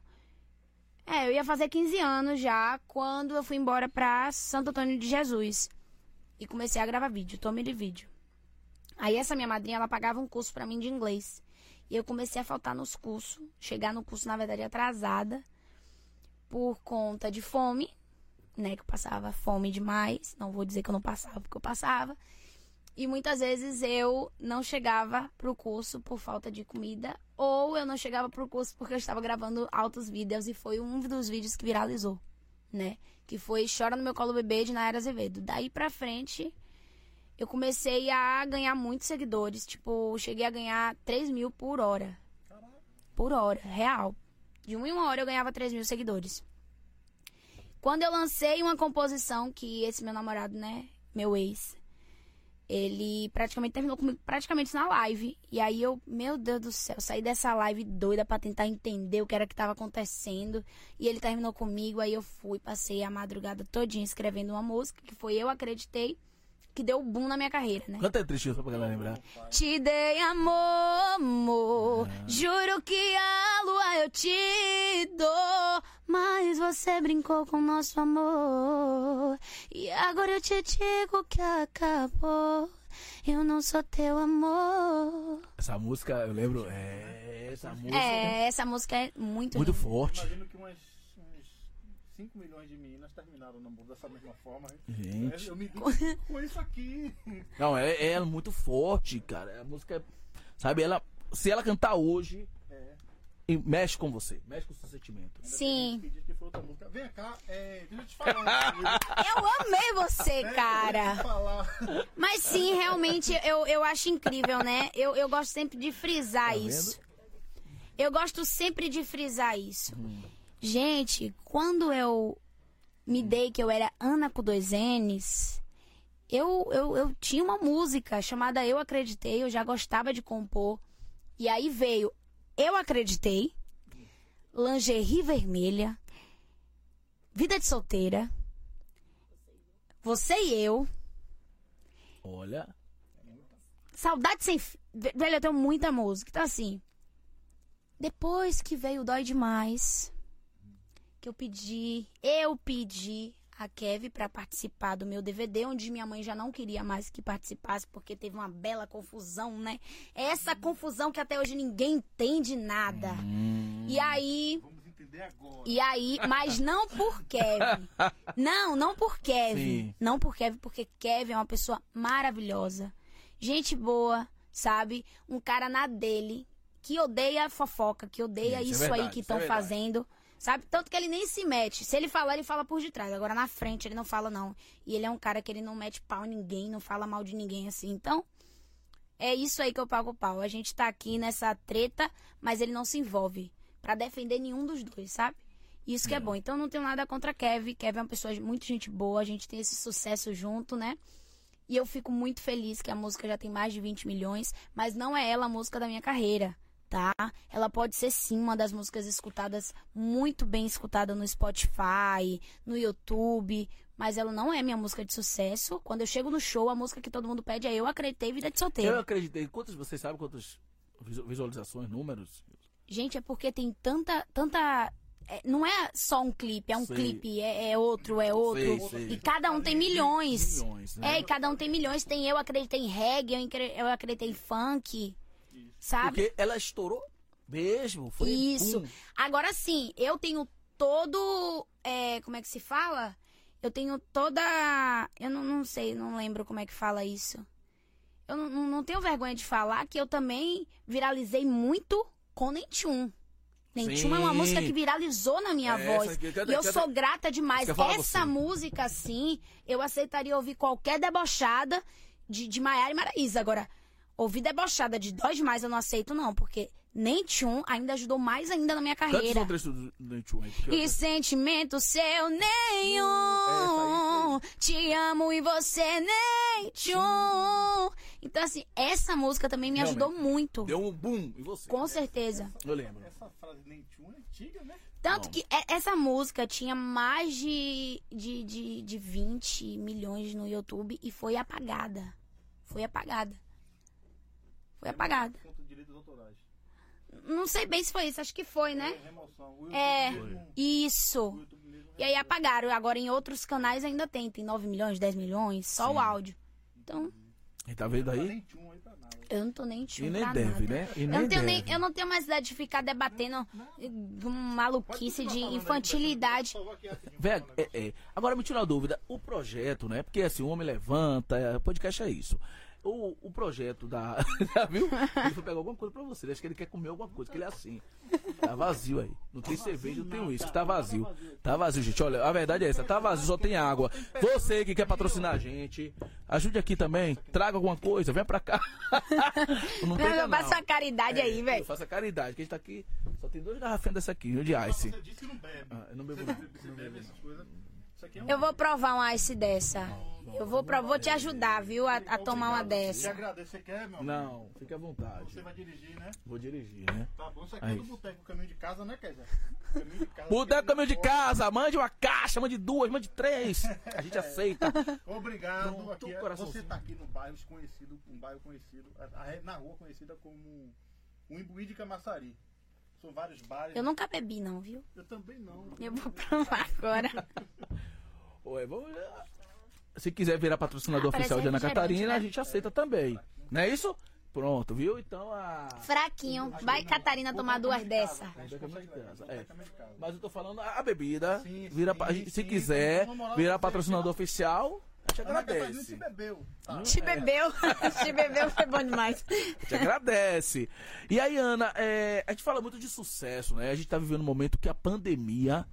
É, eu ia fazer 15 anos já quando eu fui embora pra Santo Antônio de Jesus. E comecei a gravar vídeo, tome de vídeo. Aí essa minha madrinha, ela pagava um curso pra mim de inglês. E eu comecei a faltar nos cursos, chegar no curso, na verdade, atrasada, por conta de fome, né? Que eu passava fome demais. Não vou dizer que eu não passava, porque eu passava. E muitas vezes eu não chegava pro curso por falta de comida, ou eu não chegava pro curso porque eu estava gravando altos vídeos, e foi um dos vídeos que viralizou, né? Que foi Chora no Meu Colo Bebê, de Nayara Azevedo. Daí pra frente, eu comecei a ganhar muitos seguidores. Tipo, cheguei a ganhar 3 mil por hora. Por hora, real. De uma em uma hora eu ganhava 3 mil seguidores. Quando eu lancei uma composição que esse meu namorado, né, meu ex, ele praticamente terminou comigo praticamente na live. E aí eu, meu Deus do céu, saí dessa live doida pra tentar entender o que era que tava acontecendo. E ele terminou comigo, aí eu fui, passei a madrugada todinha escrevendo uma música, que foi Eu Acreditei, que deu boom na minha carreira, né? Canta aí trechinho só pra galera lembrar. Te dei amor, amor. Juro que a lua eu te dou. Mas você brincou com nosso amor. E agora eu te digo que acabou. Eu não sou teu amor. Essa música, eu lembro. É, essa música. É, essa música é muito, Muito linda. forte. Imagino que umas, 5 milhões de meninas terminaram o namoro dessa mesma forma. Gente. Eu me com isso aqui. Não, é, é muito forte, cara. A música, é- sabe, ela. Se ela cantar hoje, É. e mexe com você, mexe com o seu sentimento. Sim. Vem cá, é, deixa eu te falar uma coisa. Eu amei você, cara. Mas sim, realmente, eu, eu acho incrível, né? Eu, eu gosto sempre de frisar Tá isso. Eu gosto sempre de frisar isso. Gente, quando eu me dei que eu era Ana com dois N's, eu, eu, eu tinha uma música chamada Eu Acreditei, eu já gostava de compor. E aí veio Eu Acreditei, Lingerie Vermelha, Vida de Solteira, Você e Eu, Olha. Saudade sem Velho, eu tenho muita música. Então, assim. Depois que veio Dói Demais, que eu pedi, eu pedi a Kev pra participar do meu DVD, onde minha mãe já não queria mais que participasse, porque teve uma bela confusão, né? Essa confusão que até hoje ninguém entende nada. E aí. Vamos entender agora. E aí, mas não por Kevin. Não, não por Kevin. Sim. Não por Kevin, porque Kevin é uma pessoa maravilhosa. Gente boa, sabe? Um cara na dele, que odeia fofoca, que odeia Isso é isso, verdade, aí que isso é estão verdade. fazendo. Sabe? Tanto que ele nem se mete. Se ele falar, ele fala por detrás. Agora na frente ele não fala, não. E ele é um cara que ele não mete pau em ninguém, não fala mal de ninguém assim. Então, é isso aí que eu pago pau. A gente tá aqui nessa treta, mas ele não se envolve pra defender nenhum dos dois, sabe? Isso que é bom. Então não tenho nada contra Kevin. Kevin é uma pessoa de muito gente boa, a gente tem esse sucesso junto, né? E eu fico muito feliz que a música já tem mais de 20 milhões, mas não é ela a música da minha carreira, tá? Ela pode ser sim uma das músicas escutadas, muito bem escutada no Spotify, no YouTube, mas ela não é minha música de sucesso. Quando eu chego no show, a música que todo mundo pede é Eu Acreditei Vida de Solteiro. Eu acreditei. Quantos, vocês sabem quantas visu- visualizações, números? Gente, é porque tem tanta. tanta é, não é só um clipe, é um Sei. clipe, é, é outro, é outro. Sei, sei. E cada um tem milhões. Milhões, né? É, e cada um tem milhões. Tem eu acreditei em reggae, eu acreditei em funk. Sabe? Porque ela estourou mesmo. Foi Isso. pum. Agora sim, eu tenho todo. é, como é que se fala? Eu tenho toda. Eu não, não sei, não lembro como é que fala isso. Eu não, não, tenho vergonha de falar que eu também viralizei muito com Nentum. Nentum é uma Sim. música que viralizou na minha Essa voz. aqui, e eu sou grata demais. Essa música, assim, eu aceitaria ouvir qualquer debochada de, de Maiara e Maraísa. Agora, ouvir debochada de Dói Demais eu não aceito, não, porque Nentum ainda ajudou mais ainda na minha Canta carreira. só do do Tchum aí. porque eu- E sentimento seu nenhum. Te amo e você nem tchum. Então, assim, essa música também me ajudou muito. Deu um boom em você. Com certeza. Eu lembro. Essa frase nem tchum é antiga, né? Tanto Não. que e- essa música tinha mais de, de, de, de 20 milhões no YouTube e foi apagada. Foi apagada. Foi apagada. Não sei bem se foi isso, acho que foi, né? É, É, isso. E aí apagaram. Agora em outros canais ainda tem. Tem 9 milhões, 10 milhões, só o áudio. Então, E tá vendo não aí? nem eu não tô nem tchum E nem pra deve, nada. né? E Eu nem não, tenho nem, deve. eu não tenho mais idade de ficar debatendo eh, maluquice de infantilidade. Véi, é, é. Agora me tira uma dúvida, o projeto, né? Porque assim, o homem levanta, é, podcast é isso. O, o projeto da. Já viu? Ele foi pegar alguma coisa pra você. Acho que ele quer comer alguma coisa, que ele é assim. Tá vazio aí. Não tem cerveja, não tem uísque. Tá vazio. Tá vazio, gente. Olha, a verdade é essa. Tá vazio, só tem água. Você que quer patrocinar a gente, ajude aqui também. Traga alguma coisa, vem pra cá. Não tem Não, faça uma caridade aí, velho. Faça caridade, que a gente tá aqui. Só tem duas garrafinhas dessa aqui, de ice. Você disse que não bebe. Ah, eu não bebo Você não. bebe essas coisas. É um... Eu vou provar uma ice dessa. Eu vou, pro- vou te ajudar, viu, a, a tomar uma Te dessa. agradeço. Você quer, meu amigo? Não, fique à vontade. Você vai dirigir, né? Vou dirigir, né? Tá bom. Isso aqui é do boteco, caminho de casa, né, Kézia? Caminho de casa. Boteco caminho de casa, mande uma caixa, mande duas, mande três. A gente aceita. Obrigado. Pronto, aqui é- você tá aqui no bairro conhecido, um bairro conhecido, na rua conhecida como o Imbuí de Camaçari. São vários bares. Eu nunca bebi, não, viu? Eu também não. Eu vou provar agora. Oi, vamos. Se quiser virar patrocinador Ah, oficial de Ana Catarina, né? a gente aceita também. Não é isso? Pronto, viu? Então a. Fraquinho. Vai, Catarina, tomar duas dessa. A gente consegue levar, É. Mas eu tô falando a bebida. Sim, vira, sim, pa- a gente, se sim, quiser virar patrocinador oficial, se agradece. bebeu. Tá. Te bebeu. Te bebeu foi bom demais. A gente agradece. E aí, Ana, é, a gente fala muito de sucesso, né? A gente tá vivendo um momento que a pandemia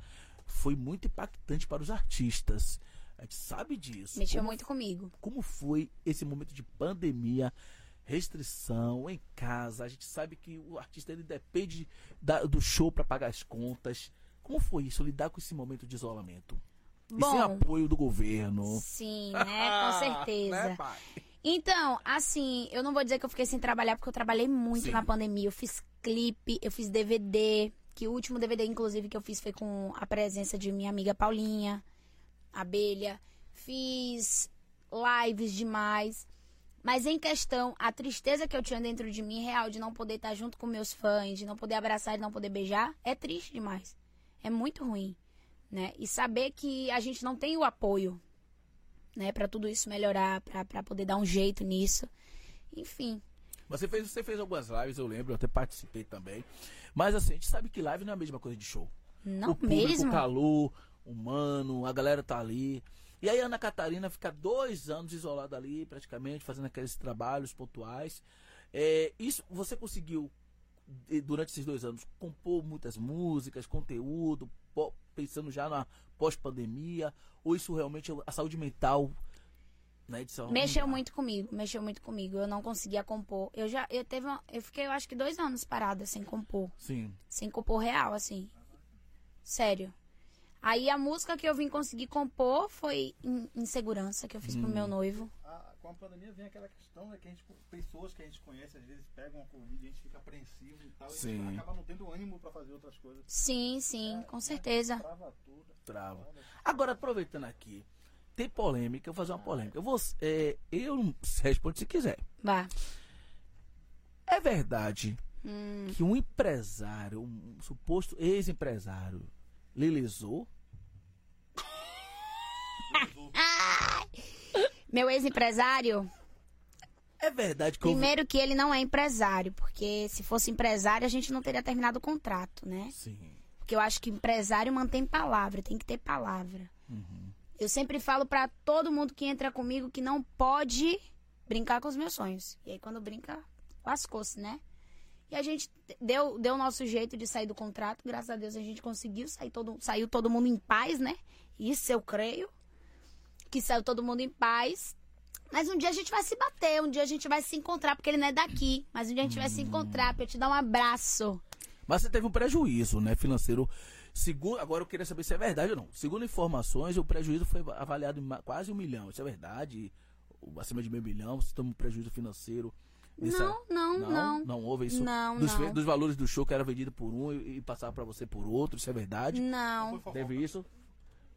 foi muito impactante para os artistas. A gente sabe disso. Mexeu Como muito comigo. como foi esse momento de pandemia, restrição em casa. A gente sabe que o artista ele depende da- do show para pagar as contas. Como foi isso, lidar com esse momento de isolamento? E sem Bom. apoio do governo. Sim, né? Com certeza. Né, pai? Então, assim, eu não vou dizer que eu fiquei sem trabalhar, porque eu trabalhei muito Sim. na pandemia. Eu fiz clipe, eu fiz DVD, que o último DVD, inclusive, que eu fiz foi com a presença de minha amiga Paulinha, Abelha. Fiz lives demais. Mas em questão, a tristeza que eu tinha dentro de mim, real, de não poder estar junto com meus fãs, de não poder abraçar e não poder beijar, é triste demais. É muito ruim, né? E saber que a gente não tem o apoio né, para tudo isso melhorar, pra pra poder dar um jeito nisso. Enfim, Você fez, você fez algumas lives, eu lembro, eu até participei também. Mas assim, a gente sabe que live não é a mesma coisa de show. não o público, mesmo. o calor, humano, a galera tá ali. E aí a Ana Catarina fica dois anos isolada ali, praticamente, fazendo aqueles trabalhos pontuais. É, isso você conseguiu, durante esses dois anos, compor muitas músicas, conteúdo, pensando já na pós-pandemia? Ou isso realmente, a saúde mental, né? Mexeu muito comigo, mexeu muito comigo. Eu não conseguia compor. Eu já, eu teve, uma- eu fiquei, eu acho que dois anos parada sem compor, Sim. sem compor real, assim. Sério. Aí a música que eu vim conseguir compor foi In- Insegurança, que eu fiz pro Hum. meu noivo. Com a pandemia vem aquela questão, né, que a gente, pessoas que a gente conhece, às vezes pegam a Covid e a gente fica apreensivo e tal, e a Sim. gente acaba não tendo ânimo pra fazer outras coisas. Sim, sim, com certeza. Trava tudo. Trava. Agora, aproveitando aqui, tem polêmica, eu vou fazer uma polêmica. Eu, vou, é, eu responde se quiser. Vá. É verdade Hum. que um empresário, um suposto ex-empresário, lhe lisou? Meu ex-empresário, É verdade que primeiro que ele não é empresário, porque se fosse empresário a gente não teria terminado o contrato, né? Sim. Porque eu acho que empresário mantém palavra, tem que ter palavra. Uhum. Eu sempre falo pra todo mundo que entra comigo que não pode brincar com os meus sonhos. E aí quando brinca, lascou-se, né? E a gente deu deu o nosso jeito de sair do contrato. Graças a Deus a gente conseguiu sair todo saiu todo mundo em paz, né? Isso eu creio. Que saiu todo mundo em paz. Mas um dia a gente vai se bater, um dia a gente vai se encontrar, porque ele não é daqui. Mas um dia a gente vai se encontrar pra eu te dar um abraço. Mas você teve um prejuízo, né, financeiro. Segundo, agora eu queria saber se é verdade ou não. Segundo informações, o prejuízo foi avaliado em quase um milhão. Isso é verdade? Acima de meio milhão, você teve um prejuízo financeiro. nessa- Não, não, não. Não houve isso. Não, dos, não. dos valores do show que era vendido por um e, e passava pra você por outro. Isso é verdade? Não. Teve isso?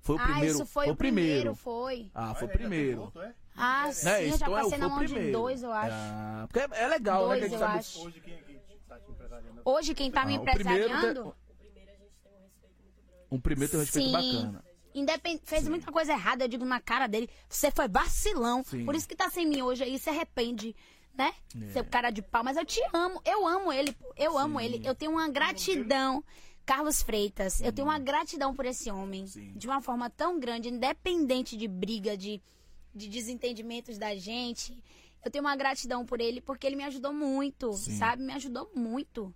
Foi o Ah, primeiro. isso foi, o primeiro, foi. Ah, foi o primeiro. outro, é? Ah, sim, Né, eu isso já então é, passei na foi mão de primeiro. dois, eu acho. Ah, porque é, é legal, né? Dois, que a gente eu sabe- acho. Hoje quem aqui tá te empresariando? Hoje quem tá me Ah, o primeiro empresariando, Um primeiro tem um respeito sim, bacana. independ... fez muita coisa errada, eu digo na cara dele, você foi vacilão, Sim. por isso que tá sem mim hoje aí, se arrepende, né? É. Seu cara de pau, mas eu te amo, eu amo ele, eu amo ele, eu tenho uma gratidão, Carlos Freitas, eu tenho uma gratidão por esse homem, Sim. de uma forma tão grande, independente de briga, de, de desentendimentos da gente, eu tenho uma gratidão por ele, porque ele me ajudou muito, Sim. sabe? Me ajudou muito.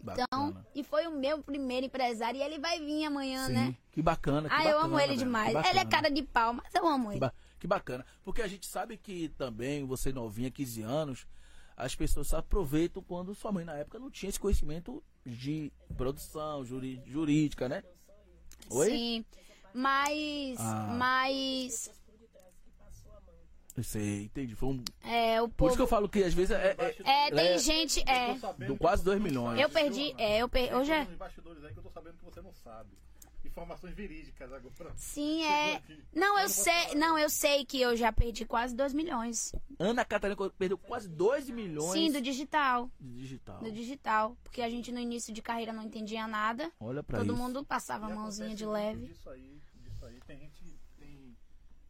Então, Bacana. e foi o meu primeiro empresário. E ele vai vir amanhã, Sim, né? que bacana. que Ah, eu amo bacana, ele velho, demais. que Ele é bacana. cara de pau, mas eu amo Que, ele. ba- que bacana. Porque a gente sabe que também, você novinha, 15 anos, as pessoas só aproveitam quando sua mãe na época não tinha esse conhecimento de produção juri- jurídica, né? Oi? Sim. Mas. Ah. Mas. Eu sei, entendi. Foi um... É, o Por isso que eu povo. falo que às vezes é, é- É, tem É. gente. Eu tô É. do quase você- 2 milhões. Eu perdi. É, eu perdi. Tem Hoje é. bastidores aí que eu tô sabendo que você não sabe. Informações verídicas agora. Sim, é. aqui. Não, eu sei. Não, eu sei que eu já perdi quase 2 milhões. Ana Catarina perdeu quase 2 milhões Sim, do digital. de digital. Do digital. Porque a gente no início de carreira não entendia nada. Olha pra Todo isso. mundo passava a mãozinha de leve. Disso aí, disso aí. Tem gente, tem,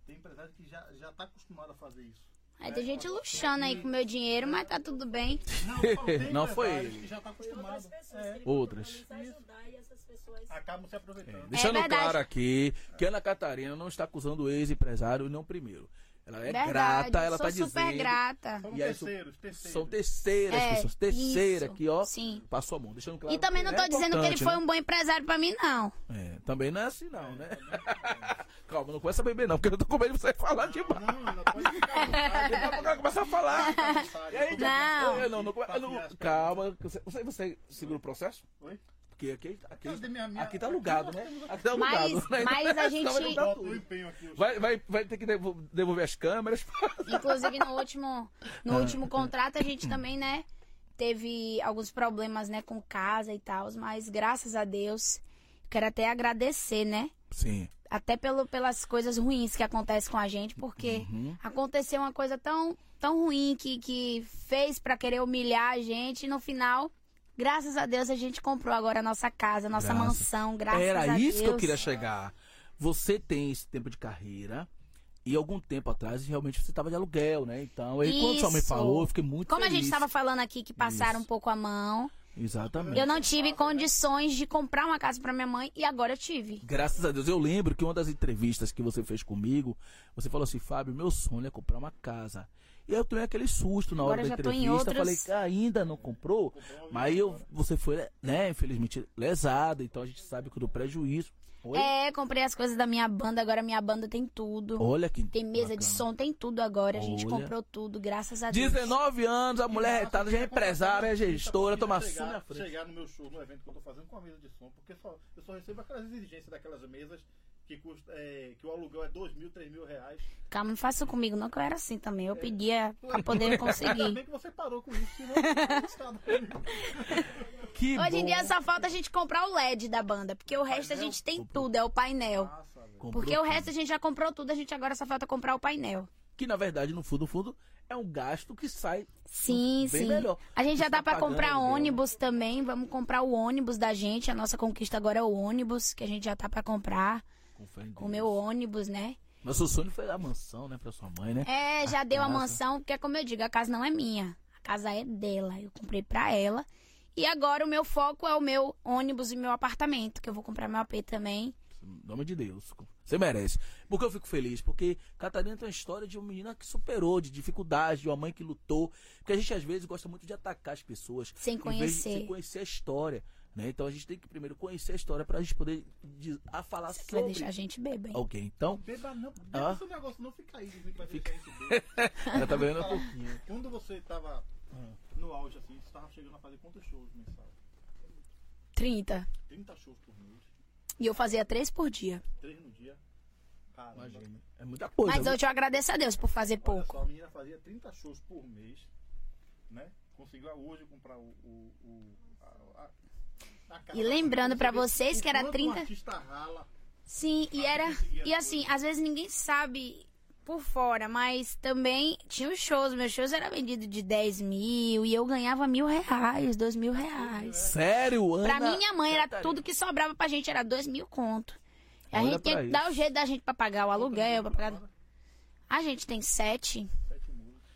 tem empresário que já, já tá acostumado a fazer isso. Aí tem gente luxando aí com meu dinheiro, mas tá tudo bem. Não, Não foi ele. que já tá acostumado. É, Outras. ajudar e essas pessoas acabam se aproveitando. Deixando É claro aqui que Ana Catarina não está acusando o ex-empresário, não primeiro. Ela é Verdade. grata, ela Sou tá super dizendo. grata. São terceiros, terceiros. São terceiras É, pessoas. Terceira isso. aqui, ó. Sim. Passou a mão, deixando claro. E também que não tô é dizendo que ele foi né? um bom empresário pra mim, não. É, também não é assim não, né? Calma, não começa a beber não, porque eu tô com medo de você falar demais. Não, não pode ficar. Daqui a pouco ela começa a falar. E aí, Não. não, não, eu não- calma, você, você, você segura o processo? Oi? Porque aqui, aqui, Cadê minha- minha- aqui tá alugado, né? Aqui tá Mas- alugado. né? mas a gente- vai Vai, vai, vai ter que devo- devolver as câmeras. Inclusive no último, Ah. no último contrato a gente também, né, teve alguns problemas, né, com casa e tal, mas graças a Deus, quero até agradecer, né? Sim. Até pelo, pelas coisas ruins que acontecem com a gente, porque Uhum. aconteceu uma coisa tão, tão ruim que, que fez pra querer humilhar a gente e no final, graças a Deus, a gente comprou agora a nossa casa, a nossa Graças. mansão, graças Era a Deus. isso que eu queria chegar. Você tem esse tempo de carreira. E algum tempo atrás, realmente, você estava de aluguel, né? Então, aí, quando sua mãe falou, eu fiquei muito Como a feliz. gente estava falando aqui que passaram Isso. um pouco a mão, Exatamente. eu não tive condições de comprar uma casa pra minha mãe e agora eu tive. Graças a Deus. Eu lembro que uma das entrevistas que você fez comigo, você falou assim, Fábio, meu sonho é comprar uma casa. E aí eu tomei aquele susto na hora Agora da entrevista. outros. Falei, "Ah, ainda não comprou? Mas eu, você foi, né, infelizmente, lesada. Então a gente sabe que do prejuízo. Oi? É, comprei as coisas da minha banda, agora minha banda tem tudo. Olha que Tem mesa de bacana. som, tem tudo agora. A gente Olha. comprou tudo, graças a Deus. 19 anos, a mulher retada, já é empresária, é gestora, toma chegar, assume a frente. chegar no meu show, no evento que eu tô fazendo com a mesa de som, porque só, eu só recebo aquelas exigências daquelas mesas que custa, é, que o aluguel é dois mil, três mil reais. Calma, não faça comigo, não, que eu era assim também. É. Eu pedia pra poder Ainda conseguir. bem que você parou com isso, senão eu. Que Hoje em bom. dia só falta a gente comprar o LED da banda, porque o resto a gente tem tudo, é o painel. Nossa, velho. Comprou Porque o tudo. resto a gente já comprou tudo, a gente agora só falta comprar o painel. Que na verdade, no fundo, fundo, é um gasto que sai Sim, Bem sim. melhor. A gente já dá tá pra pagando comprar né? ônibus também. Vamos comprar o ônibus da gente. A nossa conquista agora é o ônibus, que a gente já tá pra comprar. O meu ônibus, né? Mas o sonho foi a mansão, né, pra sua mãe, né? É, já deu a casa. mansão, porque como eu digo, a casa não é minha. A casa é dela. Eu comprei pra ela. E agora o meu foco é o meu ônibus e meu apartamento, que eu vou comprar meu AP também. Em nome de Deus. Você merece. Porque eu fico feliz? Porque Catarina tem uma história de uma menina que superou, de dificuldade, de uma mãe que lutou. Porque a gente às vezes gosta muito de atacar as pessoas. Sem conhecer. sem conhecer a história. Né? Então a gente tem que primeiro conhecer a história pra gente poder de- a falar Você vai sobre deixar a gente beber, hein? alguém. Então, Beba não, beba Ah. esse negócio, não fica aí, dizendo que vai deixar isso beber. já tá vendo um pouquinho. Quando você tava no auge, assim, você tava chegando a fazer quantos shows mensais? 30. 30 shows por mês, E eu fazia três por dia. 3 no dia. Caramba. Imagina. É muita coisa. Mas eu te agradeço a Deus por fazer Olha pouco. só, a menina fazia 30 shows por mês, né? Conseguiu hoje comprar o. o, o a, a, a E lembrando vê vocês que era quanto 30 Um artista rala. Sim, e era. E assim, às vezes ninguém sabe por fora, mas também tinha os shows. Meus shows eram vendidos de 10 mil e eu ganhava mil reais, dois mil reais. Sério, Ana? Pra minha mãe era tudo que sobrava pra gente, era dois mil conto. A Olha gente tinha que dar o jeito da gente pra pagar o aluguel, pra pagar. A gente tem sete.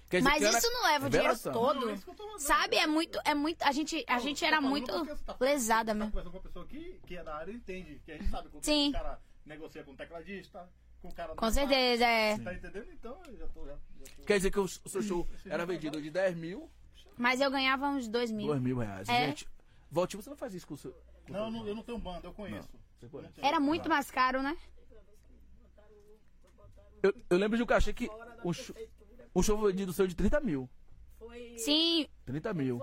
Quer dizer Mas que Ana- isso não leva o dinheiro todo. Não, é isso. Sabe? É muito. É muito. A gente, a gente era muito tá- lesada tá mesmo. conversando com uma pessoa que, que é da área entende, que a gente sabe quando Sim. o cara negocia com o tecladista, com o cara Com certeza, é. Tá entendendo? Então, eu já tô. Já, já tô... Quer dizer que o, o seu show era vendido de 10 mil, Mas eu ganhava uns dois mil. 2 mil reais. É. Gente, Valtinho, você não faz isso com o seu. com Não, não, eu não tenho banda, eu conheço. Você conhece? Não. Era muito mais caro, né? Eu, eu lembro de um cachê que o show, o show vendido seu de 30 mil. Foi. Sim, 30 mil.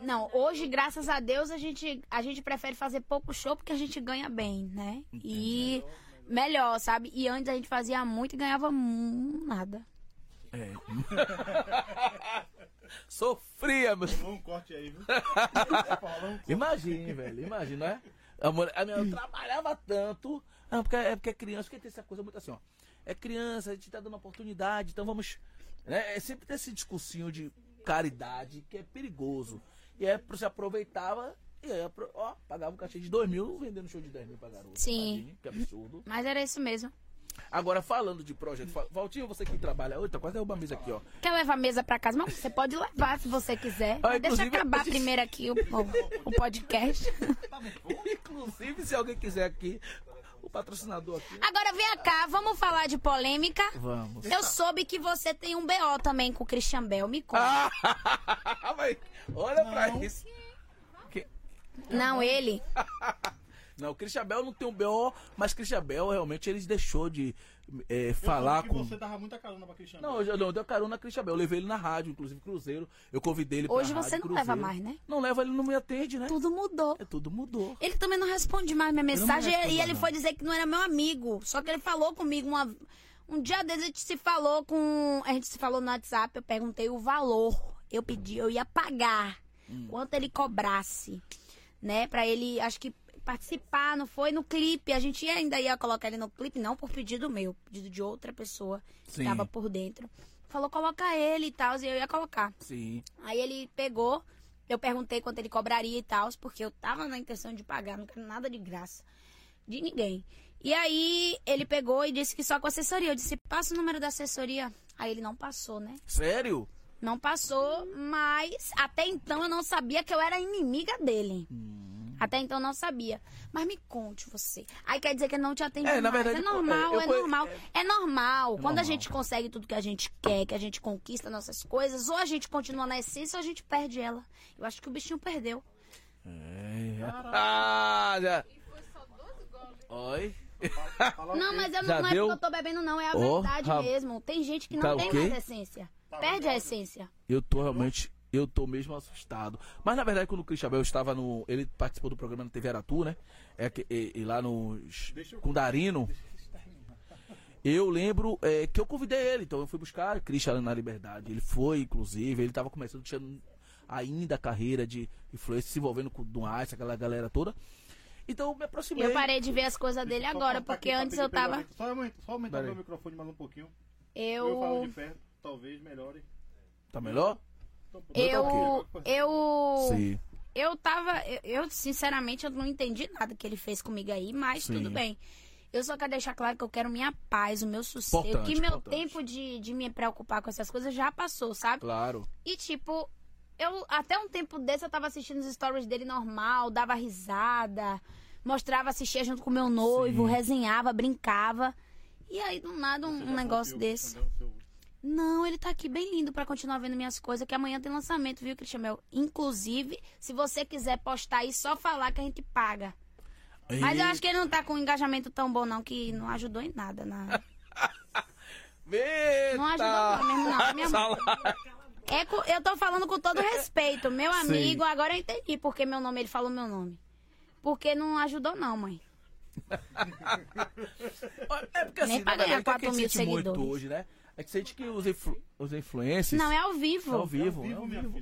Não, hoje, graças a Deus, a gente, a gente prefere fazer pouco show porque a gente ganha bem, né? E melhor, sabe? E antes a gente fazia muito e ganhava nada. É. Sofria, meu. Rolou um corte aí, viu? Imagine, velho, imagina, não é? Amor, a minha, eu trabalhava tanto. Não, porque é porque é criança, porque tem essa coisa muito assim, ó. É criança, a gente tá dando oportunidade, então vamos. Né? É sempre tem esse discursinho de caridade que é perigoso. E aí você aproveitava e aí, ó, pagava um cachê de 2 mil vendendo show de 10 mil pra garoto. Sim. Imagine, que absurdo. Mas era isso mesmo. Agora, falando de projeto, Valtinho, você que trabalha. Oi, tá quase derrubando a mesa aqui, ó. Quer levar a mesa pra casa? Mas você pode levar se você quiser. Ah, Deixa acabar gente- primeiro aqui o, o, o podcast. Inclusive, se alguém quiser aqui, o patrocinador aqui. Agora vem cá, vamos falar de polêmica. Vamos. Eu soube que você tem um BO também com o Christian Bell. Me conta. Ah, mas olha pra isso. Que- Não, ele. Não, o Christian Bell não tem um BO, mas Christian Bell realmente ele deixou de é, falar que com. você dava muita carona pra Cristiano. Não, eu já- não, eu dei carona Christian Bell. Eu levei ele na rádio, inclusive Cruzeiro. Eu convidei ele pra Hoje rádio, você não Cruzeiro. leva mais, né? Não leva, ele não me atende, né? Tudo mudou. É, tudo mudou. Ele também não responde mais minha não me mensagem e ele mais, foi dizer que não era meu amigo. Só que ele falou comigo uma. Um dia desses a gente se falou com. A gente se falou no WhatsApp, eu perguntei o valor. Eu pedi, eu ia pagar. Hum. Quanto ele cobrasse. Né? Pra ele, acho que participar, não foi? No clipe. A gente ainda ia colocar ele no clipe, não por pedido meu, pedido de outra pessoa que Sim. tava por dentro. Falou, coloca ele e tal, e eu ia colocar. Sim. Aí ele pegou, eu perguntei quanto ele cobraria e tal, porque eu tava na intenção de pagar, não quero nada de graça. De ninguém. E aí ele pegou e disse que só com assessoria. Eu disse, passa o número da assessoria. Aí ele não passou, né? Sério? Não passou, mas até então eu não sabia que eu era inimiga dele. Hum. Até então eu não sabia. Mas me conte você. Aí quer dizer que ele não te atende É, na mais. verdade, é normal, eu- é normal. É normal. Quando a normal. gente consegue tudo que a gente quer, que a gente conquista nossas coisas, ou a gente continua na essência ou a gente perde ela. Eu acho que o bichinho perdeu. É. Ah, já. Oi? Falar o Não, quê? mas eu Já não, não é deu? porque eu tô bebendo, não. É a Ó, verdade ra- mesmo. Tem gente que não Tá tem ok? mais essência. Perde a essência. Eu tô realmente. Eu tô mesmo assustado. Mas na verdade, quando o Christian Bell estava no. Ele participou do programa na TV Aratu, né? É, e, e lá no. Deixa eu- Com Darino. Eu lembro é, que eu convidei ele, então eu fui buscar Christian na Liberdade. Ele foi, inclusive, ele tava começando, tinha ainda a carreira de influência, se envolvendo com o Duarte, aquela galera toda. Então eu me aproximei. Eu parei de ver as coisas dele agora, porque aqui antes eu tava. aumentar- Só aumenta- só aumentar meu microfone mais um pouquinho. Eu falo Eu. de perto, talvez melhore. Tá melhor? Pô, Eu. Eu. Sim. Eu tava. Eu, sinceramente, eu não entendi nada que ele fez comigo aí, mas Sim. tudo bem. Eu só quero deixar claro que eu quero minha paz, o meu sossego. Importante, que meu importante. tempo de, de me preocupar com essas coisas já passou, sabe? Claro. E tipo, eu até um tempo desse eu tava assistindo os stories dele normal, dava risada, mostrava, assistia junto com meu noivo, Sim. resenhava, brincava. E aí, do nada, um, um negócio desse. também Não, ele tá aqui bem lindo pra continuar vendo minhas coisas, que amanhã tem lançamento, viu, Cristian Mel? Inclusive, se você quiser postar aí, só falar que a gente paga. Mas eu acho que ele não tá com um engajamento tão bom, não, que não ajudou em nada. Na... Eita! Não ajudou mesmo, não. Minha mãe. É, eu tô falando com todo respeito. Meu Sim. amigo, agora eu entendi porque meu nome, ele falou meu nome. Porque não ajudou, não, mãe. É porque assim, Nem na pra ganhar verdade, o que a 4 gente mil seguidores. hoje, né? É que sente que os, influ os influencers. Não, é ao vivo. ao vivo. Ao é ao vivo,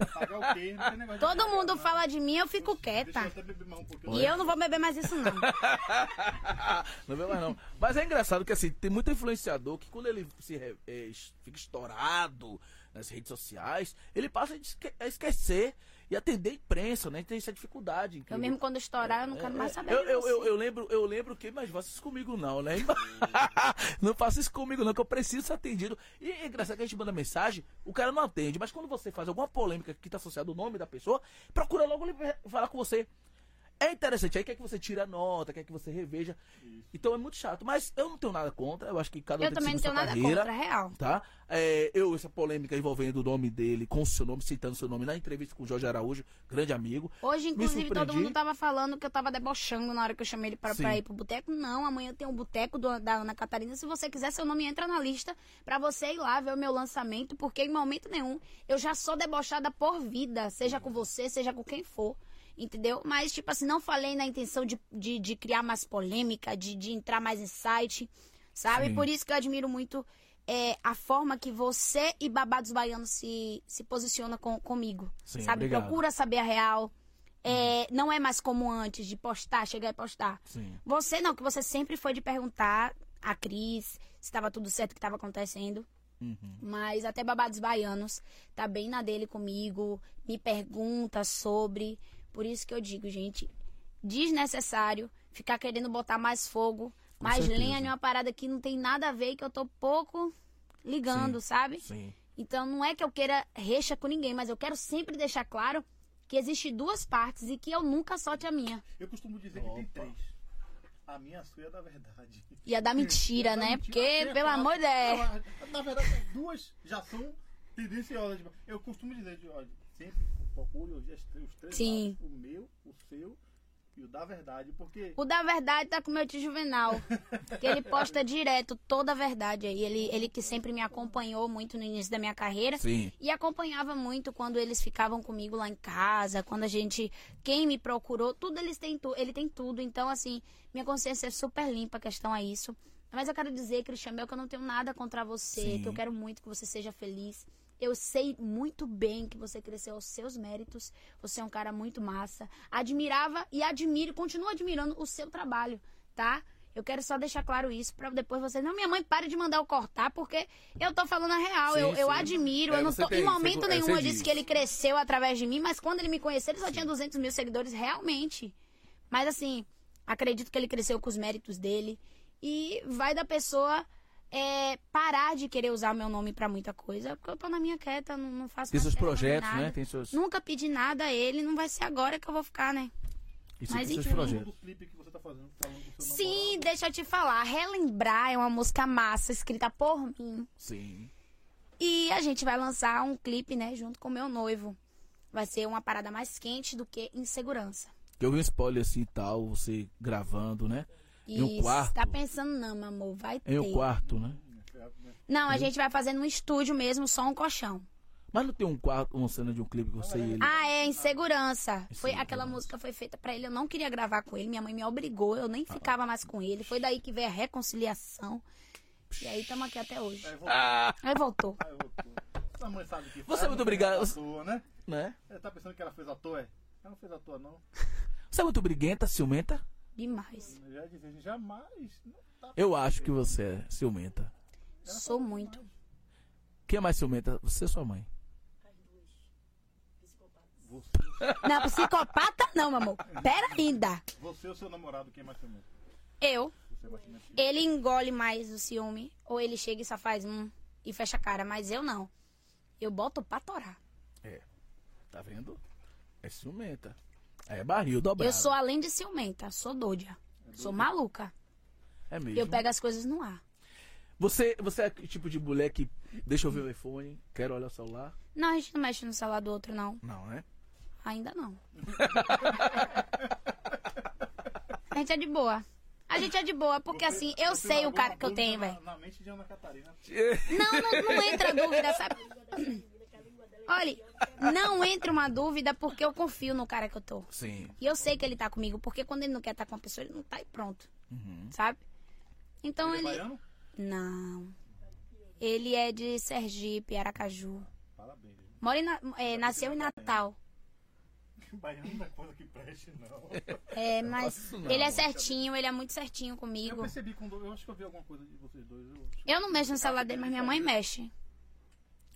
filha. Tem negócio de Todo mundo fala de mim, eu fico eu quieta. um pouquinho. E eu não vou beber mais isso, não. não vê mais não. Mas é engraçado que assim, tem muito influenciador que quando ele se é, fica estourado nas redes sociais, ele passa a esquecer e atender a imprensa, né? Tem essa dificuldade. Eu incrível. mesmo quando estourar, eu não quero mais saber É, Eu, de eu, você. eu, eu lembro, eu lembro que, mas faça isso comigo não, né? não faça isso comigo não, que eu preciso ser atendido. E é engraçado que a gente manda mensagem, o cara não atende, mas quando você faz alguma polêmica que tá associada ao nome da pessoa, procura logo falar com você. É interessante, aí quer que você tire a nota, quer que você reveja. Então é muito chato, mas eu não tenho nada contra, eu acho que cada um Eu tem que também não tenho sua nada carreira, contra, é real. Tá? É, eu, essa polêmica envolvendo o nome dele, com o seu nome, citando seu nome na entrevista com o Jorge Araújo, grande amigo. Hoje, inclusive, todo mundo tava falando que eu tava debochando na hora que eu chamei ele pra, pra ir pro boteco. Não, amanhã tem um boteco do- da Ana Catarina. Se você quiser, seu nome entra na lista pra você ir lá ver o meu lançamento, porque em momento nenhum eu já sou debochada por vida, seja com você, seja com quem for. Entendeu? Mas, tipo assim, não falei na intenção de, de, de criar mais polêmica, de, de entrar mais em site, sabe? Sim. Por isso que eu admiro muito é, a forma que você e Babados Baianos se, se posiciona com, comigo. Sim, sabe? obrigado. Procura saber a real. É, não é mais como antes, de postar, chegar e postar. Sim. Você não, que você sempre foi de perguntar a Cris se estava tudo certo o que estava acontecendo. Uhum. Mas até Babados Baianos tá bem na dele comigo, me pergunta sobre. Por isso que eu digo, gente, desnecessário ficar querendo botar mais fogo, mais certeza. lenha em uma parada que não tem nada a ver e que eu tô pouco ligando, Sim. sabe? Sim. Então não é que eu queira recha com ninguém, mas eu quero sempre deixar claro que existe duas partes e que eu nunca solte a minha. Eu costumo dizer que tem Opa. três. A minha a sua é da verdade. E a da mentira, É da né? mentira. Porque, É pelo amor de Deus. Na verdade, as duas já são tendenciosas. Eu costumo dizer, de, olha, sempre procure os três, os três Sim. lados. O meu, o seu e o da verdade. Porque O da verdade tá com o meu tio Juvenal. Que ele posta direto toda a verdade aí. Ele, ele que sempre me acompanhou muito no início da minha carreira. Sim. E acompanhava muito quando eles ficavam comigo lá em casa, quando a gente. Quem me procurou, tudo eles têm tu, ele tem tudo. Então, assim, minha consciência é super limpa a questão a isso. Mas eu quero dizer, Cristian Bel, que eu não tenho nada contra você, Sim. que eu quero muito que você seja feliz. Eu sei muito bem que você cresceu aos seus méritos. Você é um cara muito massa. Admirava e admiro, continuo admirando o seu trabalho, tá? Eu quero só deixar claro isso pra depois você. Não, minha mãe pare de mandar eu cortar, porque eu tô falando a real. Sim, eu, eu sim. admiro. É, eu não tô. tem- em momento você- é, nenhum você eu disse diz. que ele cresceu através de mim, mas quando ele me conheceu, ele só tinha 200 mil seguidores, realmente. Mas assim, acredito que ele cresceu com os méritos dele. E vai da pessoa é, parar de querer usar meu nome pra muita coisa, porque eu tô na minha quieta, não, não faço Tem seus projetos, nada. né? Tem seus. Nunca pedi nada a ele, não vai ser agora que eu vou ficar, né? Isso Mas tem seus enfim. projetos. do clipe que você tá fazendo, falando do seu Sim, namorado, deixa eu te falar. Relembrar é uma música massa, escrita por mim. Sim. E a gente vai lançar um clipe, né, junto com o meu noivo. Vai ser uma parada mais quente do que insegurança. Que eu vi um spoiler assim e tal, você gravando, né? Em um Isso, quarto. tá pensando não, meu amor, vai ter. Em um quarto, né? Não, a gente vai fazer num estúdio mesmo, só um colchão. Mas não tem um quarto, uma cena de um clipe que você e ele. Ah, é, insegurança. Foi Insegurança. aquela música foi feita pra ele, eu não queria gravar com ele, minha mãe me obrigou, eu nem ficava mais com ele. Foi daí que veio a reconciliação. E aí estamos aqui até hoje. Aí voltou. Ah, Aí voltou. Aí voltou. Sua mãe sabe que Você é faz, muito obrigado. toa, né? né? Ela tá pensando que ela fez à toa, é? Ela não fez à toa, não. Você é muito briguenta, ciumenta? Demais. Eu já jamais. Tá Eu acho que você é ciumenta. Sou muito. Quem é mais ciumenta? Você ou sua mãe? Você, Não, psicopata não, meu amor. Pera ainda. você ou seu namorado, quem é mais ciumento? Eu. É mais ciumento. Ele engole mais o ciúme. Ou ele chega e só faz um e fecha a cara. Mas eu não. Eu boto pra torar. É. Tá vendo? É ciumenta. É barril dobrado. Eu sou além de ciumenta. Sou doida. Sou maluca. É mesmo. Eu pego as coisas no ar. Você, você é aquele tipo de mulher que deixa eu ver o iPhone, quero olhar o celular? Não, a gente não mexe no celular do outro, não. Não, né? Ainda não. A gente é de boa. A gente é de boa, porque assim, eu sei o cara que eu tenho, na- velho. Na mente de Ana Catarina. Não, não, não entra dúvida, sabe? Olha, não entra uma dúvida porque eu confio no cara que eu tô. Sim. E eu sei que ele tá comigo, porque quando ele não quer estar com uma pessoa, ele não tá e pronto. Uhum. Sabe? Então Ele é ele. baiano? Não. Ele é de Sergipe, Aracaju. Parabéns. Mora em Na- é, nasceu em Natal. Baiano não é coisa que preste, não. É, mas não. ele é certinho, ele é muito certinho Eu comigo. percebi quando. Eu acho que eu vi alguma coisa de vocês dois. Eu, Eu não mexo no celular dele, mas minha mãe mexe.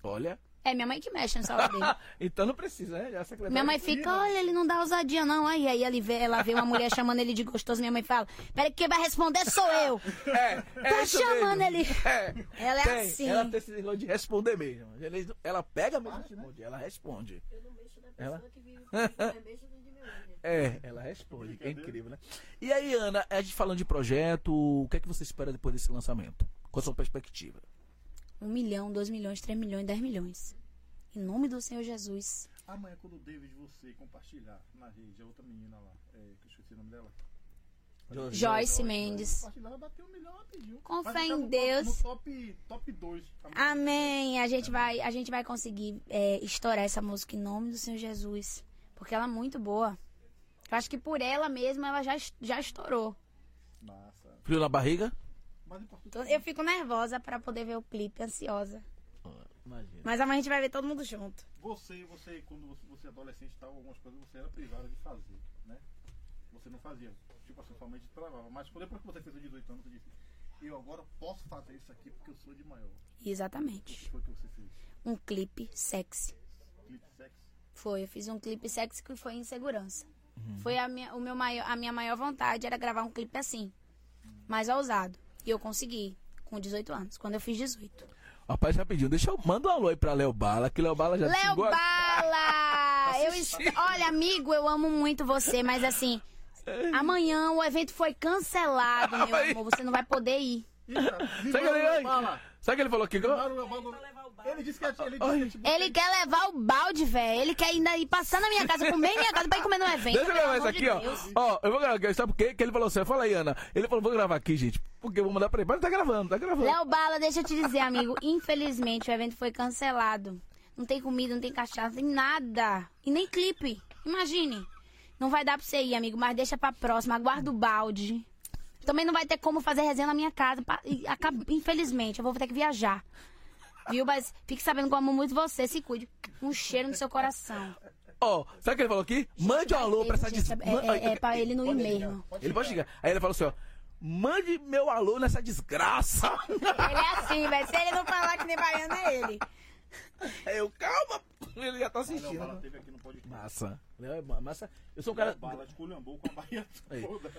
Olha. É, minha mãe que mexe no celular dele. então não precisa, né? Secretária- Minha mãe fica, olha, ele não dá ousadia, não. Aí, aí ele vê, ela vê uma mulher chamando ele de gostoso. Minha mãe fala, peraí, que quem vai responder sou eu. É, é Tá chamando mesmo. ele. É. Ela é Tem, assim. Ela tem esse negócio de responder mesmo. Ela, ela pega mesmo e responde. Ela responde. Eu não mexo na Ela- pessoa que vive comigo, mas mexo no de meu olho. É, ela responde. É incrível, né? E aí, Ana, a gente falando de projeto, o que é que você espera depois desse lançamento? Qual a sua perspectiva? Um milhão, dois milhões, três milhões, dez milhões. Em nome do Senhor Jesus. Amanhã, quando o David você compartilhar na rede, a outra menina lá, é, que eu esqueci o nome dela. Joyce Mendes. Compartilhar, vai bater um. Com fé em no Deus. Top, no top, top 2. Amém. A gente vai, a gente vai conseguir é, estourar essa música em nome do Senhor Jesus. Porque ela é muito boa. Eu acho que por ela mesma, ela já, já estourou. Massa. Frio na barriga? Eu fico nervosa pra poder ver o clipe, ansiosa. Imagina. Mas amanhã a gente vai ver todo mundo junto. Você, você, quando você, você é adolescente e tal, algumas coisas você era privada de fazer, né? Você não fazia. Tipo assim, sua mãe te travava. Mas depois que você fez os 18 anos, você disse, eu agora posso fazer isso aqui porque eu sou de maior. O que Exatamente. foi que você fez? Um clipe sexy. Clipe sexo? Foi, eu fiz um clipe sexy que foi insegurança. Foi a minha, o meu maior, a minha maior vontade era gravar um clipe assim, mais ousado. E eu consegui, com 18 anos, quando eu fiz 18. Rapaz, rapidinho, deixa eu. Manda um alô aí pra Léo Bala, que Léo Bala já Léo a- Bala! Eu est... Olha, amigo, eu amo muito você, mas assim, amanhã o evento foi cancelado, meu amor. Você não vai poder ir. Ih, cara, Sabe que o que ele falou bala. Ele disse que ele disse que ele tipo, Ele quer levar o balde, velho. Ele quer ainda ir passar na minha casa, comer em minha casa pra ir comer no evento. Deixa eu gravar isso aqui, de ó. Deus. Ó, eu vou gravar aqui. Sabe por quê? Que ele falou assim, fala aí, Ana. Ele falou, vou gravar aqui, gente. Porque eu vou mandar pra ele. Mas tá gravando, tá gravando. Léo Bala, deixa eu te dizer, amigo. Infelizmente, o evento foi cancelado. Não tem comida, não tem cachaça, não tem nada. E nem clipe. Imagine. Não vai dar pra você ir, amigo, mas deixa pra próxima. Aguarda o balde. Também não vai ter como fazer resenha na minha casa. e acaba- Infelizmente, eu vou ter que viajar. Viu? Mas fique sabendo que eu amo muito você. Se cuide. Um cheiro no seu coração. Ó, sabe o que ele falou aqui? Mande um alô pra essa Gente, des... é, é, é pra ele não ir mesmo. Ele pode chegar. Aí ele falou assim, ó. Mande meu alô nessa desgraça. Ele é assim, velho. Se ele não falar que nem baiano, é ele. Aí eu, calma. Ele já tá assistindo. teve aqui no podcast. Massa. É ma- massa. Eu sou um cara... Bala esculhambou com a Bahia toda.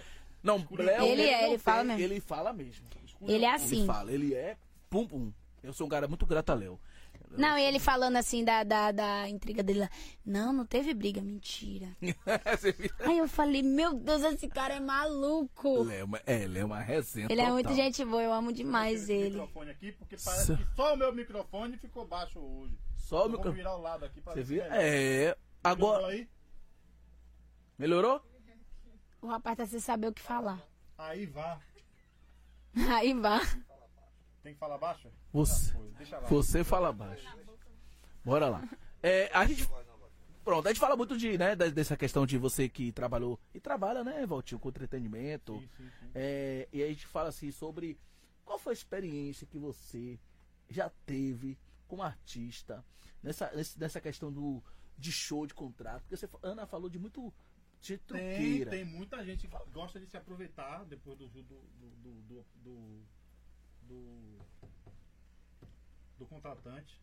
Não, Léo... Ele é, não ele fala mesmo. Ele fala mesmo. Ele é Ele assim. fala, ele é pum pum. Eu sou um cara muito grato a Léo. Não, e ele falando assim da, da, da intriga dele lá. Não, não teve briga, mentira. Aí eu falei, meu Deus, esse cara é maluco. Léo, é uma- é, ele é uma resenha Ele é total. muito gente boa, eu amo demais Esse ele. microfone aqui, porque parece que só o meu microfone ficou baixo hoje. Só o Eu Vou micro... virar o lado aqui pra Você ver. É. Agora. Aí, Melhorou? O rapaz tá sem saber o que falar. aí vá. Aí vá. Tem que falar baixo? Você, Foi, Deixa lá. você fala baixo. Bora lá. É, a gente. Pronto, a gente fala muito de, né, dessa questão de você que trabalhou e trabalha, né, Valtinho, com entretenimento. Sim, sim, sim. É, e aí a gente fala assim sobre qual foi a experiência que você já teve como artista nessa, nessa questão do, de show, de contrato. Porque você, Ana falou de muito de Tem, truqueira. tem muita gente que gosta de se aproveitar depois do do, do, do, do, do, do- contratante.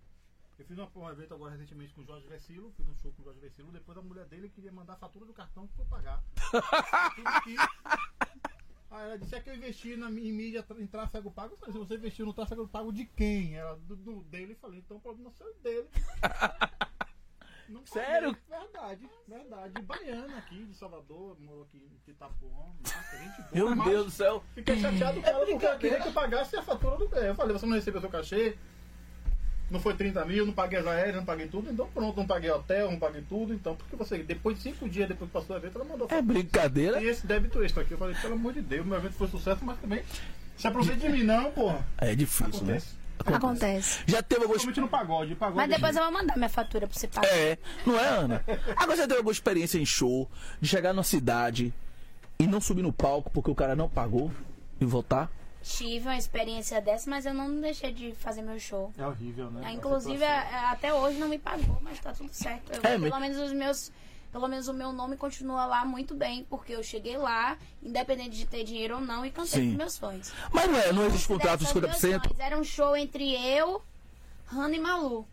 Eu fiz uma- um evento agora recentemente com o Jorge Vecilo, fiz um show com o Jorge Vecilo, depois a mulher dele queria mandar a fatura do cartão pra eu pagar. Aí ela disse é que eu investi na, em mídia, em tráfego pago. Eu falei, se você investiu no tráfego pago de quem? Ela, do, do dele. Eu falei, então o problema é o dele. Não. Sério? Verdade, verdade. Baiana aqui, de Salvador, morou aqui em Itapuã. Massa, gente boa. Meu mas Deus do céu. Fiquei chateado com ela porque ela queria que eu pagasse a fatura do bem. Eu falei, você não recebeu seu cachê? Não foi 30 mil, não paguei as aéreas, não paguei tudo, então pronto, não paguei hotel, não paguei tudo, então, porque você, depois de cinco dias depois que passou o evento, ela mandou É brincadeira. e esse débito extra aqui. Eu falei, pelo amor de Deus, meu evento foi sucesso, mas também. Se aproveita de mim, não, porra. É difícil, Acontece. né? Acontece. Já teve alguma Principalmente no pagode. pagode Mas depois eu vou mandar minha fatura pra você pagar. É, não é, Ana? Agora já teve alguma experiência em show, de chegar numa cidade e não subir no palco porque o cara não pagou e voltar? Tive uma experiência dessa, mas eu não deixei de fazer meu show. É horrível, né? Ah, Inclusive, a- até hoje não me pagou, mas tá tudo certo. Eu- É, pelo menos os meus. Pelo menos o meu nome continua lá muito bem, porque eu cheguei lá, independente de ter dinheiro ou não, e cantei Sim. com meus fãs. Mas não é, não existe contrato de Dessas duas 50%. fãs, Era um show entre eu, Hannah e Malu.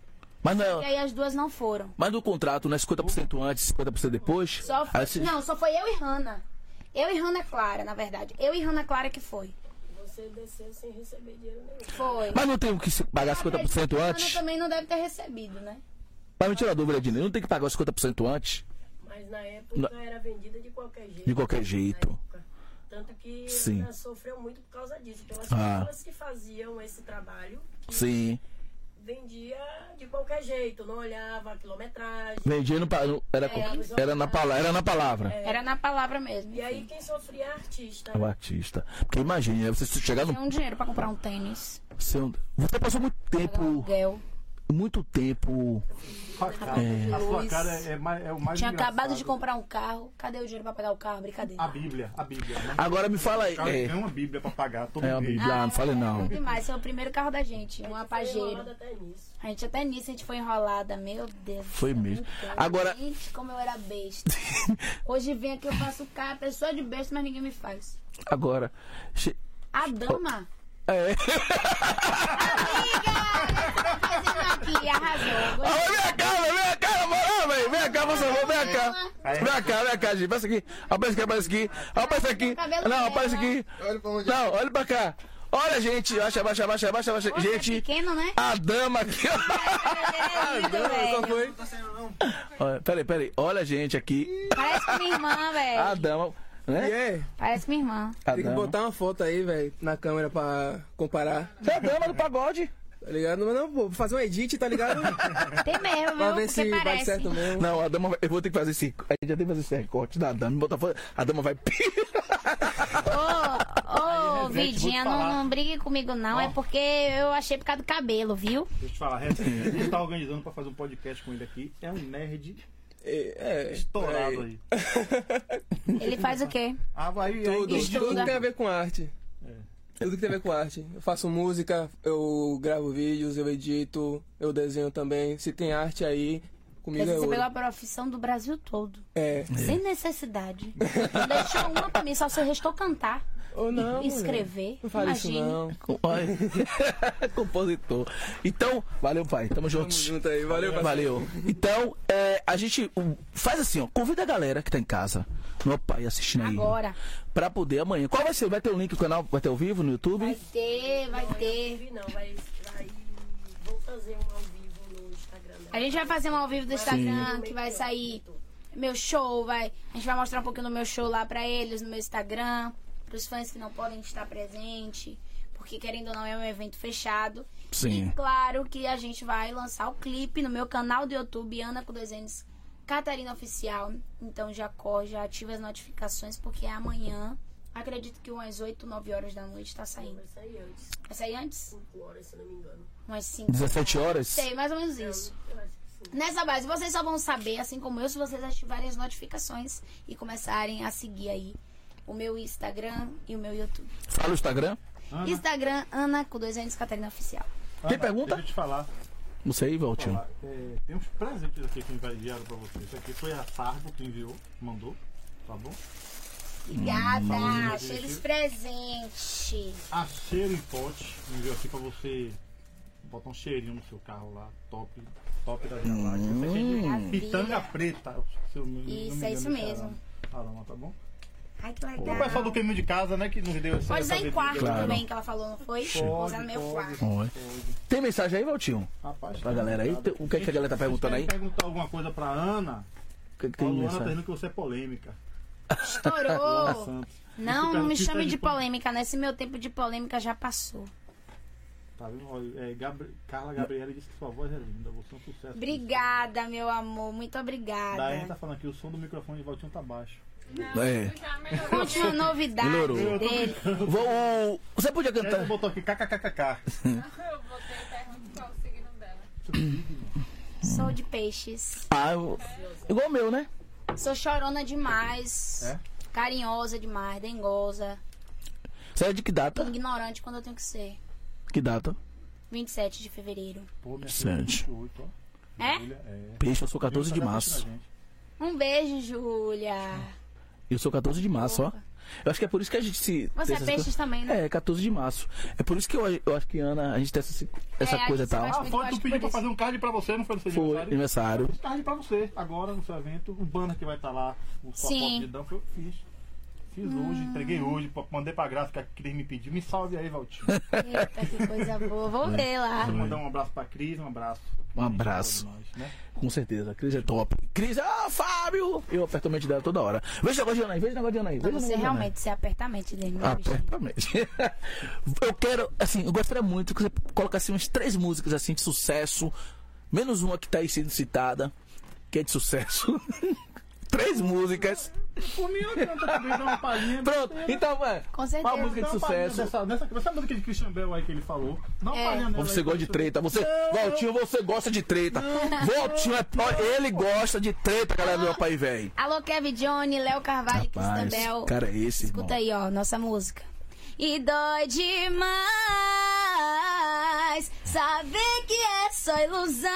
Mas não, E é, aí as duas não foram. mas no contrato não é 50% antes, 50% depois? Só foi- Não, só foi eu e Hannah. Eu e Hannah Clara, na verdade. Eu e Hannah Clara que foi. Você desceu sem receber dinheiro nenhum. Foi. Mas não tem que pagar Acredito 50% que Hannah antes? também não deve ter recebido, né? Mas me tira a dúvida, Ednei, não tem que pagar os 50% antes? Na época era vendida de qualquer jeito. De qualquer jeito. Na época. Tanto que Sim. ela sofreu muito por causa disso. Pelas Ah. pessoas que faziam esse trabalho, que Sim. vendia de qualquer jeito, não olhava a quilometragem. Vendia no, pa- no- era, era, na palavra, era na palavra. Era na palavra mesmo. E aí quem sofria é a artista. É o artista. Porque imagine, né, você chegar no. Tinha um dinheiro pra comprar um tênis. seu- Você passou muito pagar tempo. aluguel. Muito tempo. Sua cara, A sua cara é, é mais, é o mais Tinha engraçado. acabado de comprar um carro. Cadê o dinheiro pra pagar o carro? Brincadeira. A Bíblia, a Bíblia. né? Agora me fala aí. É, tem uma Bíblia pra pagar todo é uma. Bíblia, não fale não. é demais. Esse é o primeiro carro da gente. Um apageiro. A gente até nisso a gente foi enrolada. Meu Deus. Foi mesmo. Agora- Gente, como eu era besta. Hoje vem aqui, eu faço cara, pessoa de besta, mas ninguém me faz. Agora. che- A dama. É. Fazendo aqui, arrasou. Ah, vem cá, vem cá, moral, velho. Vem cá, por favor, vem cá. Vem cá, vem cá, gente. Passa aqui. Aparece aqui, aparece aqui. Aparece aqui. Não, aparece aqui. Não, olha pra cá. Olha, gente. Abaixa, abaixa, abaixa, abaixa, abaixa. Poxa, é Gente, pequeno, né? a dama aqui. É lindo, Qual velho. foi? Olha, Peraí, peraí. Olha, gente, aqui. Parece com minha irmã, A velho. dama. Né? E é, Parece minha irmã. A tem que dama. botar uma foto aí, velho, na câmera pra comparar. Você é a dama do pagode. Tá ligado? Mas não, pô, vou fazer um edit, tá ligado? Tem mesmo, pra ver se vai certo mesmo. Não, a dama vai- Eu vou ter que fazer esse. A gente já tem que fazer esse recorte da dama. Bota foto, a dama vai. Ô, ô, Gente, vou te Vidinha, não, falar. não brigue comigo, não. É porque eu achei por causa do cabelo, viu? Deixa eu te falar, Reto, a gente tá organizando pra fazer um podcast com ele aqui. É um nerd É, é, estourado aí. aí. Ele faz o quê? Ah, vai Tudo, Estuda. tudo tem a ver com arte. Tudo que tem a ver com arte. Eu faço música, eu gravo vídeos, eu edito, eu desenho também. Se tem arte aí, comigo Você é pegou ouro. a profissão do Brasil todo. É. Sem necessidade. Não deixou uma pra mim, só se restou cantar Ou não, escrever. Não fala isso Imagine. não. Compositor. Então, valeu, pai. Tamo Tamo juntos. junto aí, valeu, parceiro. Valeu. Então, é, a gente um, faz assim, ó. Convida a galera que tá em casa, meu pai assistindo aí. Agora. Pra poder amanhã. Qual vai ser? Vai ter o link do canal? Vai ter ao vivo no YouTube? Vai ter, vai ter. Não, não, vai, vai. Vou fazer um ao vivo no Instagram. dela. A gente vai fazer um ao vivo do Instagram Sim. que vai sair meu show, vai. A gente vai mostrar um pouquinho do meu show lá pra eles no meu Instagram, pros fãs que não podem estar presente, porque querendo ou não é um evento fechado. Sim. E claro que a gente vai lançar o clipe no meu canal do YouTube, Ana com dois N's, Catarina Oficial. Então já corre, já ativa as notificações, porque é amanhã. Acredito que umas 8, 9 horas da noite tá saindo. Vai sair antes. Vai sair antes? 5 horas, se não me engano. Umas 5. 17 horas? Sei, mais ou menos isso. Eu acho que sim. Nessa base, vocês só vão saber, assim como eu, se vocês ativarem as notificações e começarem a seguir aí o meu Instagram e o meu YouTube. Fala o Instagram. Ana, Instagram, Ana com dois anos Catarina Oficial. Tem Ana, pergunta? Deixa eu te falar. Não sei, Valtinho. falar, é, tem uns presentes aqui que enviaram pra você. Isso aqui foi a Sardo que enviou, mandou. Tá bom? Obrigada! Hum, gente. presentes. A cheiro em pote enviou aqui pra você botar um cheirinho no seu carro lá. Top, top da Via Láctea. Isso aqui é de Maravilha. Pitanga preta. Se eu Isso, é isso esse mesmo. Aroma, tá bom? Ai, que O legal. pessoal do caminho de casa, né, que nos deu essa Pode usar em bebida. quarto Claro. também, que ela falou, não foi? Vou usar no meu pode. quarto. Tem mensagem aí, Valtinho? Rapaz, Pra galera aí, o que é que a galera tá perguntando aí? Perguntar alguma coisa pra Ana? O que, que tem A Luana tá mensagem? dizendo que você é polêmica. Estourou! Não, não me fica chame de de pol- polêmica, nesse meu tempo de polêmica já passou. Tá vendo? É, Gabri- Carla Gabriela disse que sua voz é linda. Você é um sucesso. Obrigada, meu amor, muito obrigada. tá falando aqui, o som do microfone de Valtinho tá baixo. É. Conte uma novidade Melhorou. dele. Vou, você podia cantar. botou aqui kkkk. Eu botei pergunta qual o signo dela. Sou de peixes. Ah, eu- igual o meu, né? Sou chorona demais. É? Carinhosa demais, dengosa. Você é de que data? Ignorante quando eu tenho que ser. Que data? 27 de fevereiro. Pô, minha Sete. filha, 28, ó. É? É. Peixe, eu sou 14 de Deus tá março. a gente. Um beijo, Júlia. Eu sou 14 de março, ó. Eu acho que é por isso que a gente se. Você é peixes coisas- também, né? É, 14 de março. É por isso que eu, eu acho que, Ana, a gente tem essa, essa É, coisa e tal. Ah, foi, tu que pediu pra fazer um card pra você, não foi no seu Foi aniversário? aniversário. Fiz card pra você, agora no seu evento. O banner que vai estar lá, o sua Sim. foto de Dan, foi eu que fiz. Fiz hoje, entreguei hoje, pa- mandei pra gráfica que Cris me pediu. Me salve aí, Valtinho. Eita, que coisa boa. Vou ver lá. Vou mandar um abraço pra Cris, um abraço. Um abraço. Nós, né? Com certeza. Cris é top. Cris, ah, Fábio! Eu aperto a mente dela toda hora. Veja o negócio de Ana aí, veja o negócio de Ana aí. Pra Veja o você realmente se apertar a mente dele, bichinho. Aperta a mente. Eu quero, assim, eu gostaria muito que você colocasse umas três músicas assim de sucesso, menos uma que tá aí sendo citada, que é de sucesso. Três músicas. Por mim, eu canto também, dá uma palhinha. Pronto, então, mano. Com certeza. Qual a música de uma sucesso? Dessa, dessa, dessa música de Christian Bell aí que ele falou. Uma É. palhinha nela Você aí, gosta de treta. Você, Valtinho, você gosta de treta. Valtinho, é, ele gosta de treta, galera do meu pai velho. Alô, Kevin Johnny, Léo Carvalho e Christian Bell. cara é esse, irmão. Escuta aí, ó, nossa música. E dói demais saber que é só ilusão.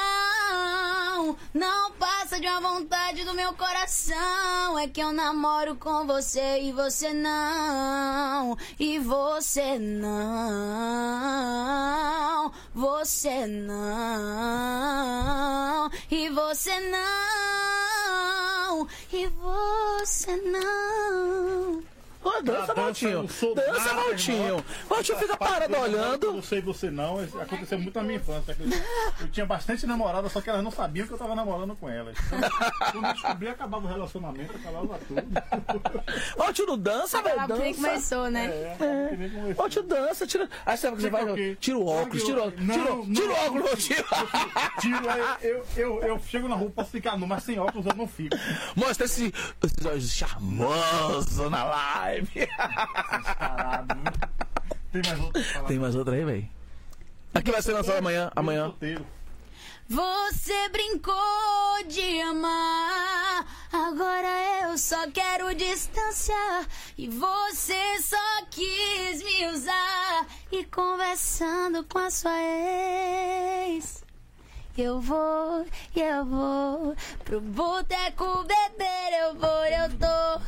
Não passa de uma vontade do meu coração. É que eu namoro com você e você não. E você não. Você não. E você não. E você não. Ô, dança, Dança, Valtinho. sou Dança, Valtinho. irmão. Valtinho fica parado Eu olhando. Não sei você não, aconteceu muito na minha infância. Eu tinha bastante namorada, só que elas não sabiam que eu tava namorando com elas. Então, Quando eu descobri, acabava o relacionamento, acabava tudo. Valtinho não dança, velho. Ela nem Dança. começou, né? É, começou. Valtinho dança, tira. Aí sabe o que você Fica vai? Tira o óculos, tira o óculos. Tira o- tira óculos, Valtinho. Tiro, aí eu, eu, eu chego na rua, posso ficar nu, mas sem óculos eu não fico. Mostra esse, esses olhos charmosos na live. Parado. Tem mais falar? Tem mais outra aí, velho? Aqui vai ser lançado amanhã. Amanhã. Você brincou de amar, agora eu só quero distância. E você só quis me usar. E conversando com a sua ex. Eu vou, eu vou pro boteco beber, eu vou, eu tô,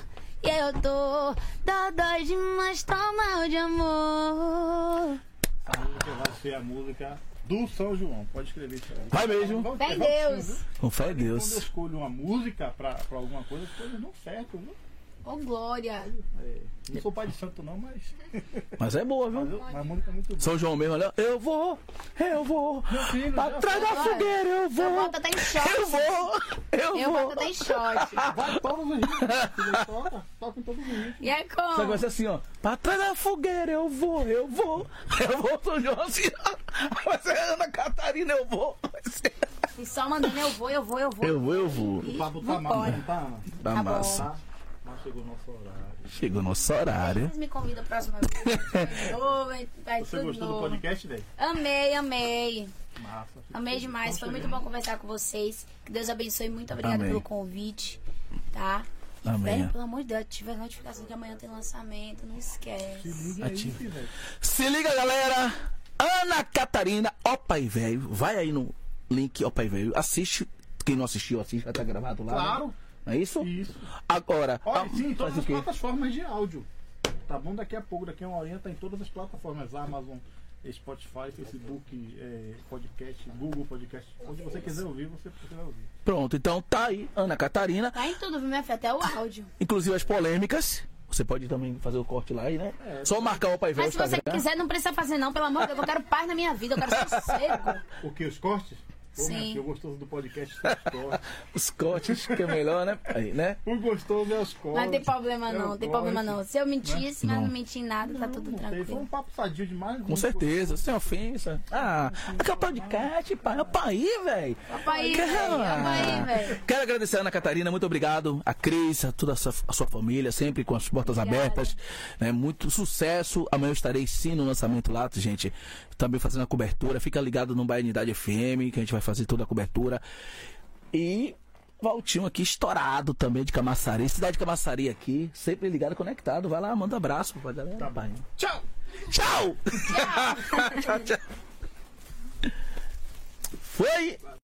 e eu tô. Dodói demais, tô mal de amor. Essa música vai ser a música do São João. Pode escrever isso aí. Vai mesmo. Vamos- Fé em Deus. Com fé em Quando eu Deus. escolho uma música pra, pra alguma coisa, as coisas não certo. Viu? Ô, Glória. É, não sou pai de santo não, mas, Mas é boa, mas, viu? eu- mas a música é muito boa. São João mesmo, olha. Eu vou, eu vou. filho, Pra já trás da fogueira, eu Eu vou. boto até em short. Eu vou, eu Eu vou. boto até em short. Vai todos os. Filho, Toca, toca em todos os ritmos. E é Só que vai como? ser assim, ó. Pra trás da fogueira, eu vou, eu vou. Eu vou, São João, assim, ó. Vai ser Ana Catarina, eu vou. Vai ser... E só mandando eu vou, eu vou, eu vou. Eu vou, eu vou. Tá mal, não tá? Da Tá bom. massa. Tá? Chegou o nosso horário. Chegou nosso horário. Vocês me convidam a próxima vez. Vai Você gostou do novo. podcast, velho? Amei, amei. Massa. Amei demais. Foi muito bom conversar com vocês. Que Deus abençoe. Muito obrigada pelo convite. Tá? Amém. velho, pelo amor de Deus, tiver notificação que amanhã tem lançamento. Não esquece. Liga aí, velho. Se liga, galera. Ana Catarina, ó pai velho. Vai aí no link, ó pai velho. Assiste. Quem não assistiu, assiste, vai estar gravado lá. né? Não é isso? Isso. Agora. Olha, ah, sim, em todas as quê? plataformas de áudio. Tá bom? Daqui a pouco, daqui a uma horinha, tá em todas as plataformas. Amazon, Spotify, Facebook, é, podcast, Google Podcast. Onde você quiser ouvir, você precisa ouvir. Pronto, então tá aí, Ana Catarina. Tá em tudo, viu, minha filha? Até o áudio. Inclusive as polêmicas. Você pode também fazer o corte lá aí, né? Só marcar o pai velho Mas se você quiser, não precisa fazer, não. Pelo amor de Deus, eu quero paz na minha vida. Eu quero sossego. O que? Os cortes? Pô, Sim. minha filha, o gostoso do podcast são os cortes. Os cortes, que é melhor, né? Aí, né? O gostoso é os cortes. Não tem problema, É não. Não tem problema, não. Se eu mentisse, mas Não. não menti em nada, tá tudo Não tem, Foi um tranquilo. papo sadio demais. Com certeza, sem ofensa. Ah, aqui é o podcast, pai. É o pai, velho. Velho. Papai, velho. Quero agradecer a Ana Catarina, muito obrigado. A Cris, a toda a sua, a sua família, sempre com as portas Obrigada. abertas. Né? Muito sucesso. Amanhã eu estarei sim no lançamento lá, gente. Também fazendo a cobertura. Fica ligado no Baianidade FM, que a gente vai fazer toda a cobertura. E Valtinho aqui estourado também de Camaçari. Cidade de Camaçari aqui, sempre ligado, conectado. Vai lá, manda abraço pra galera. Tá bom. Tchau! Tchau! tchau, tchau. Foi!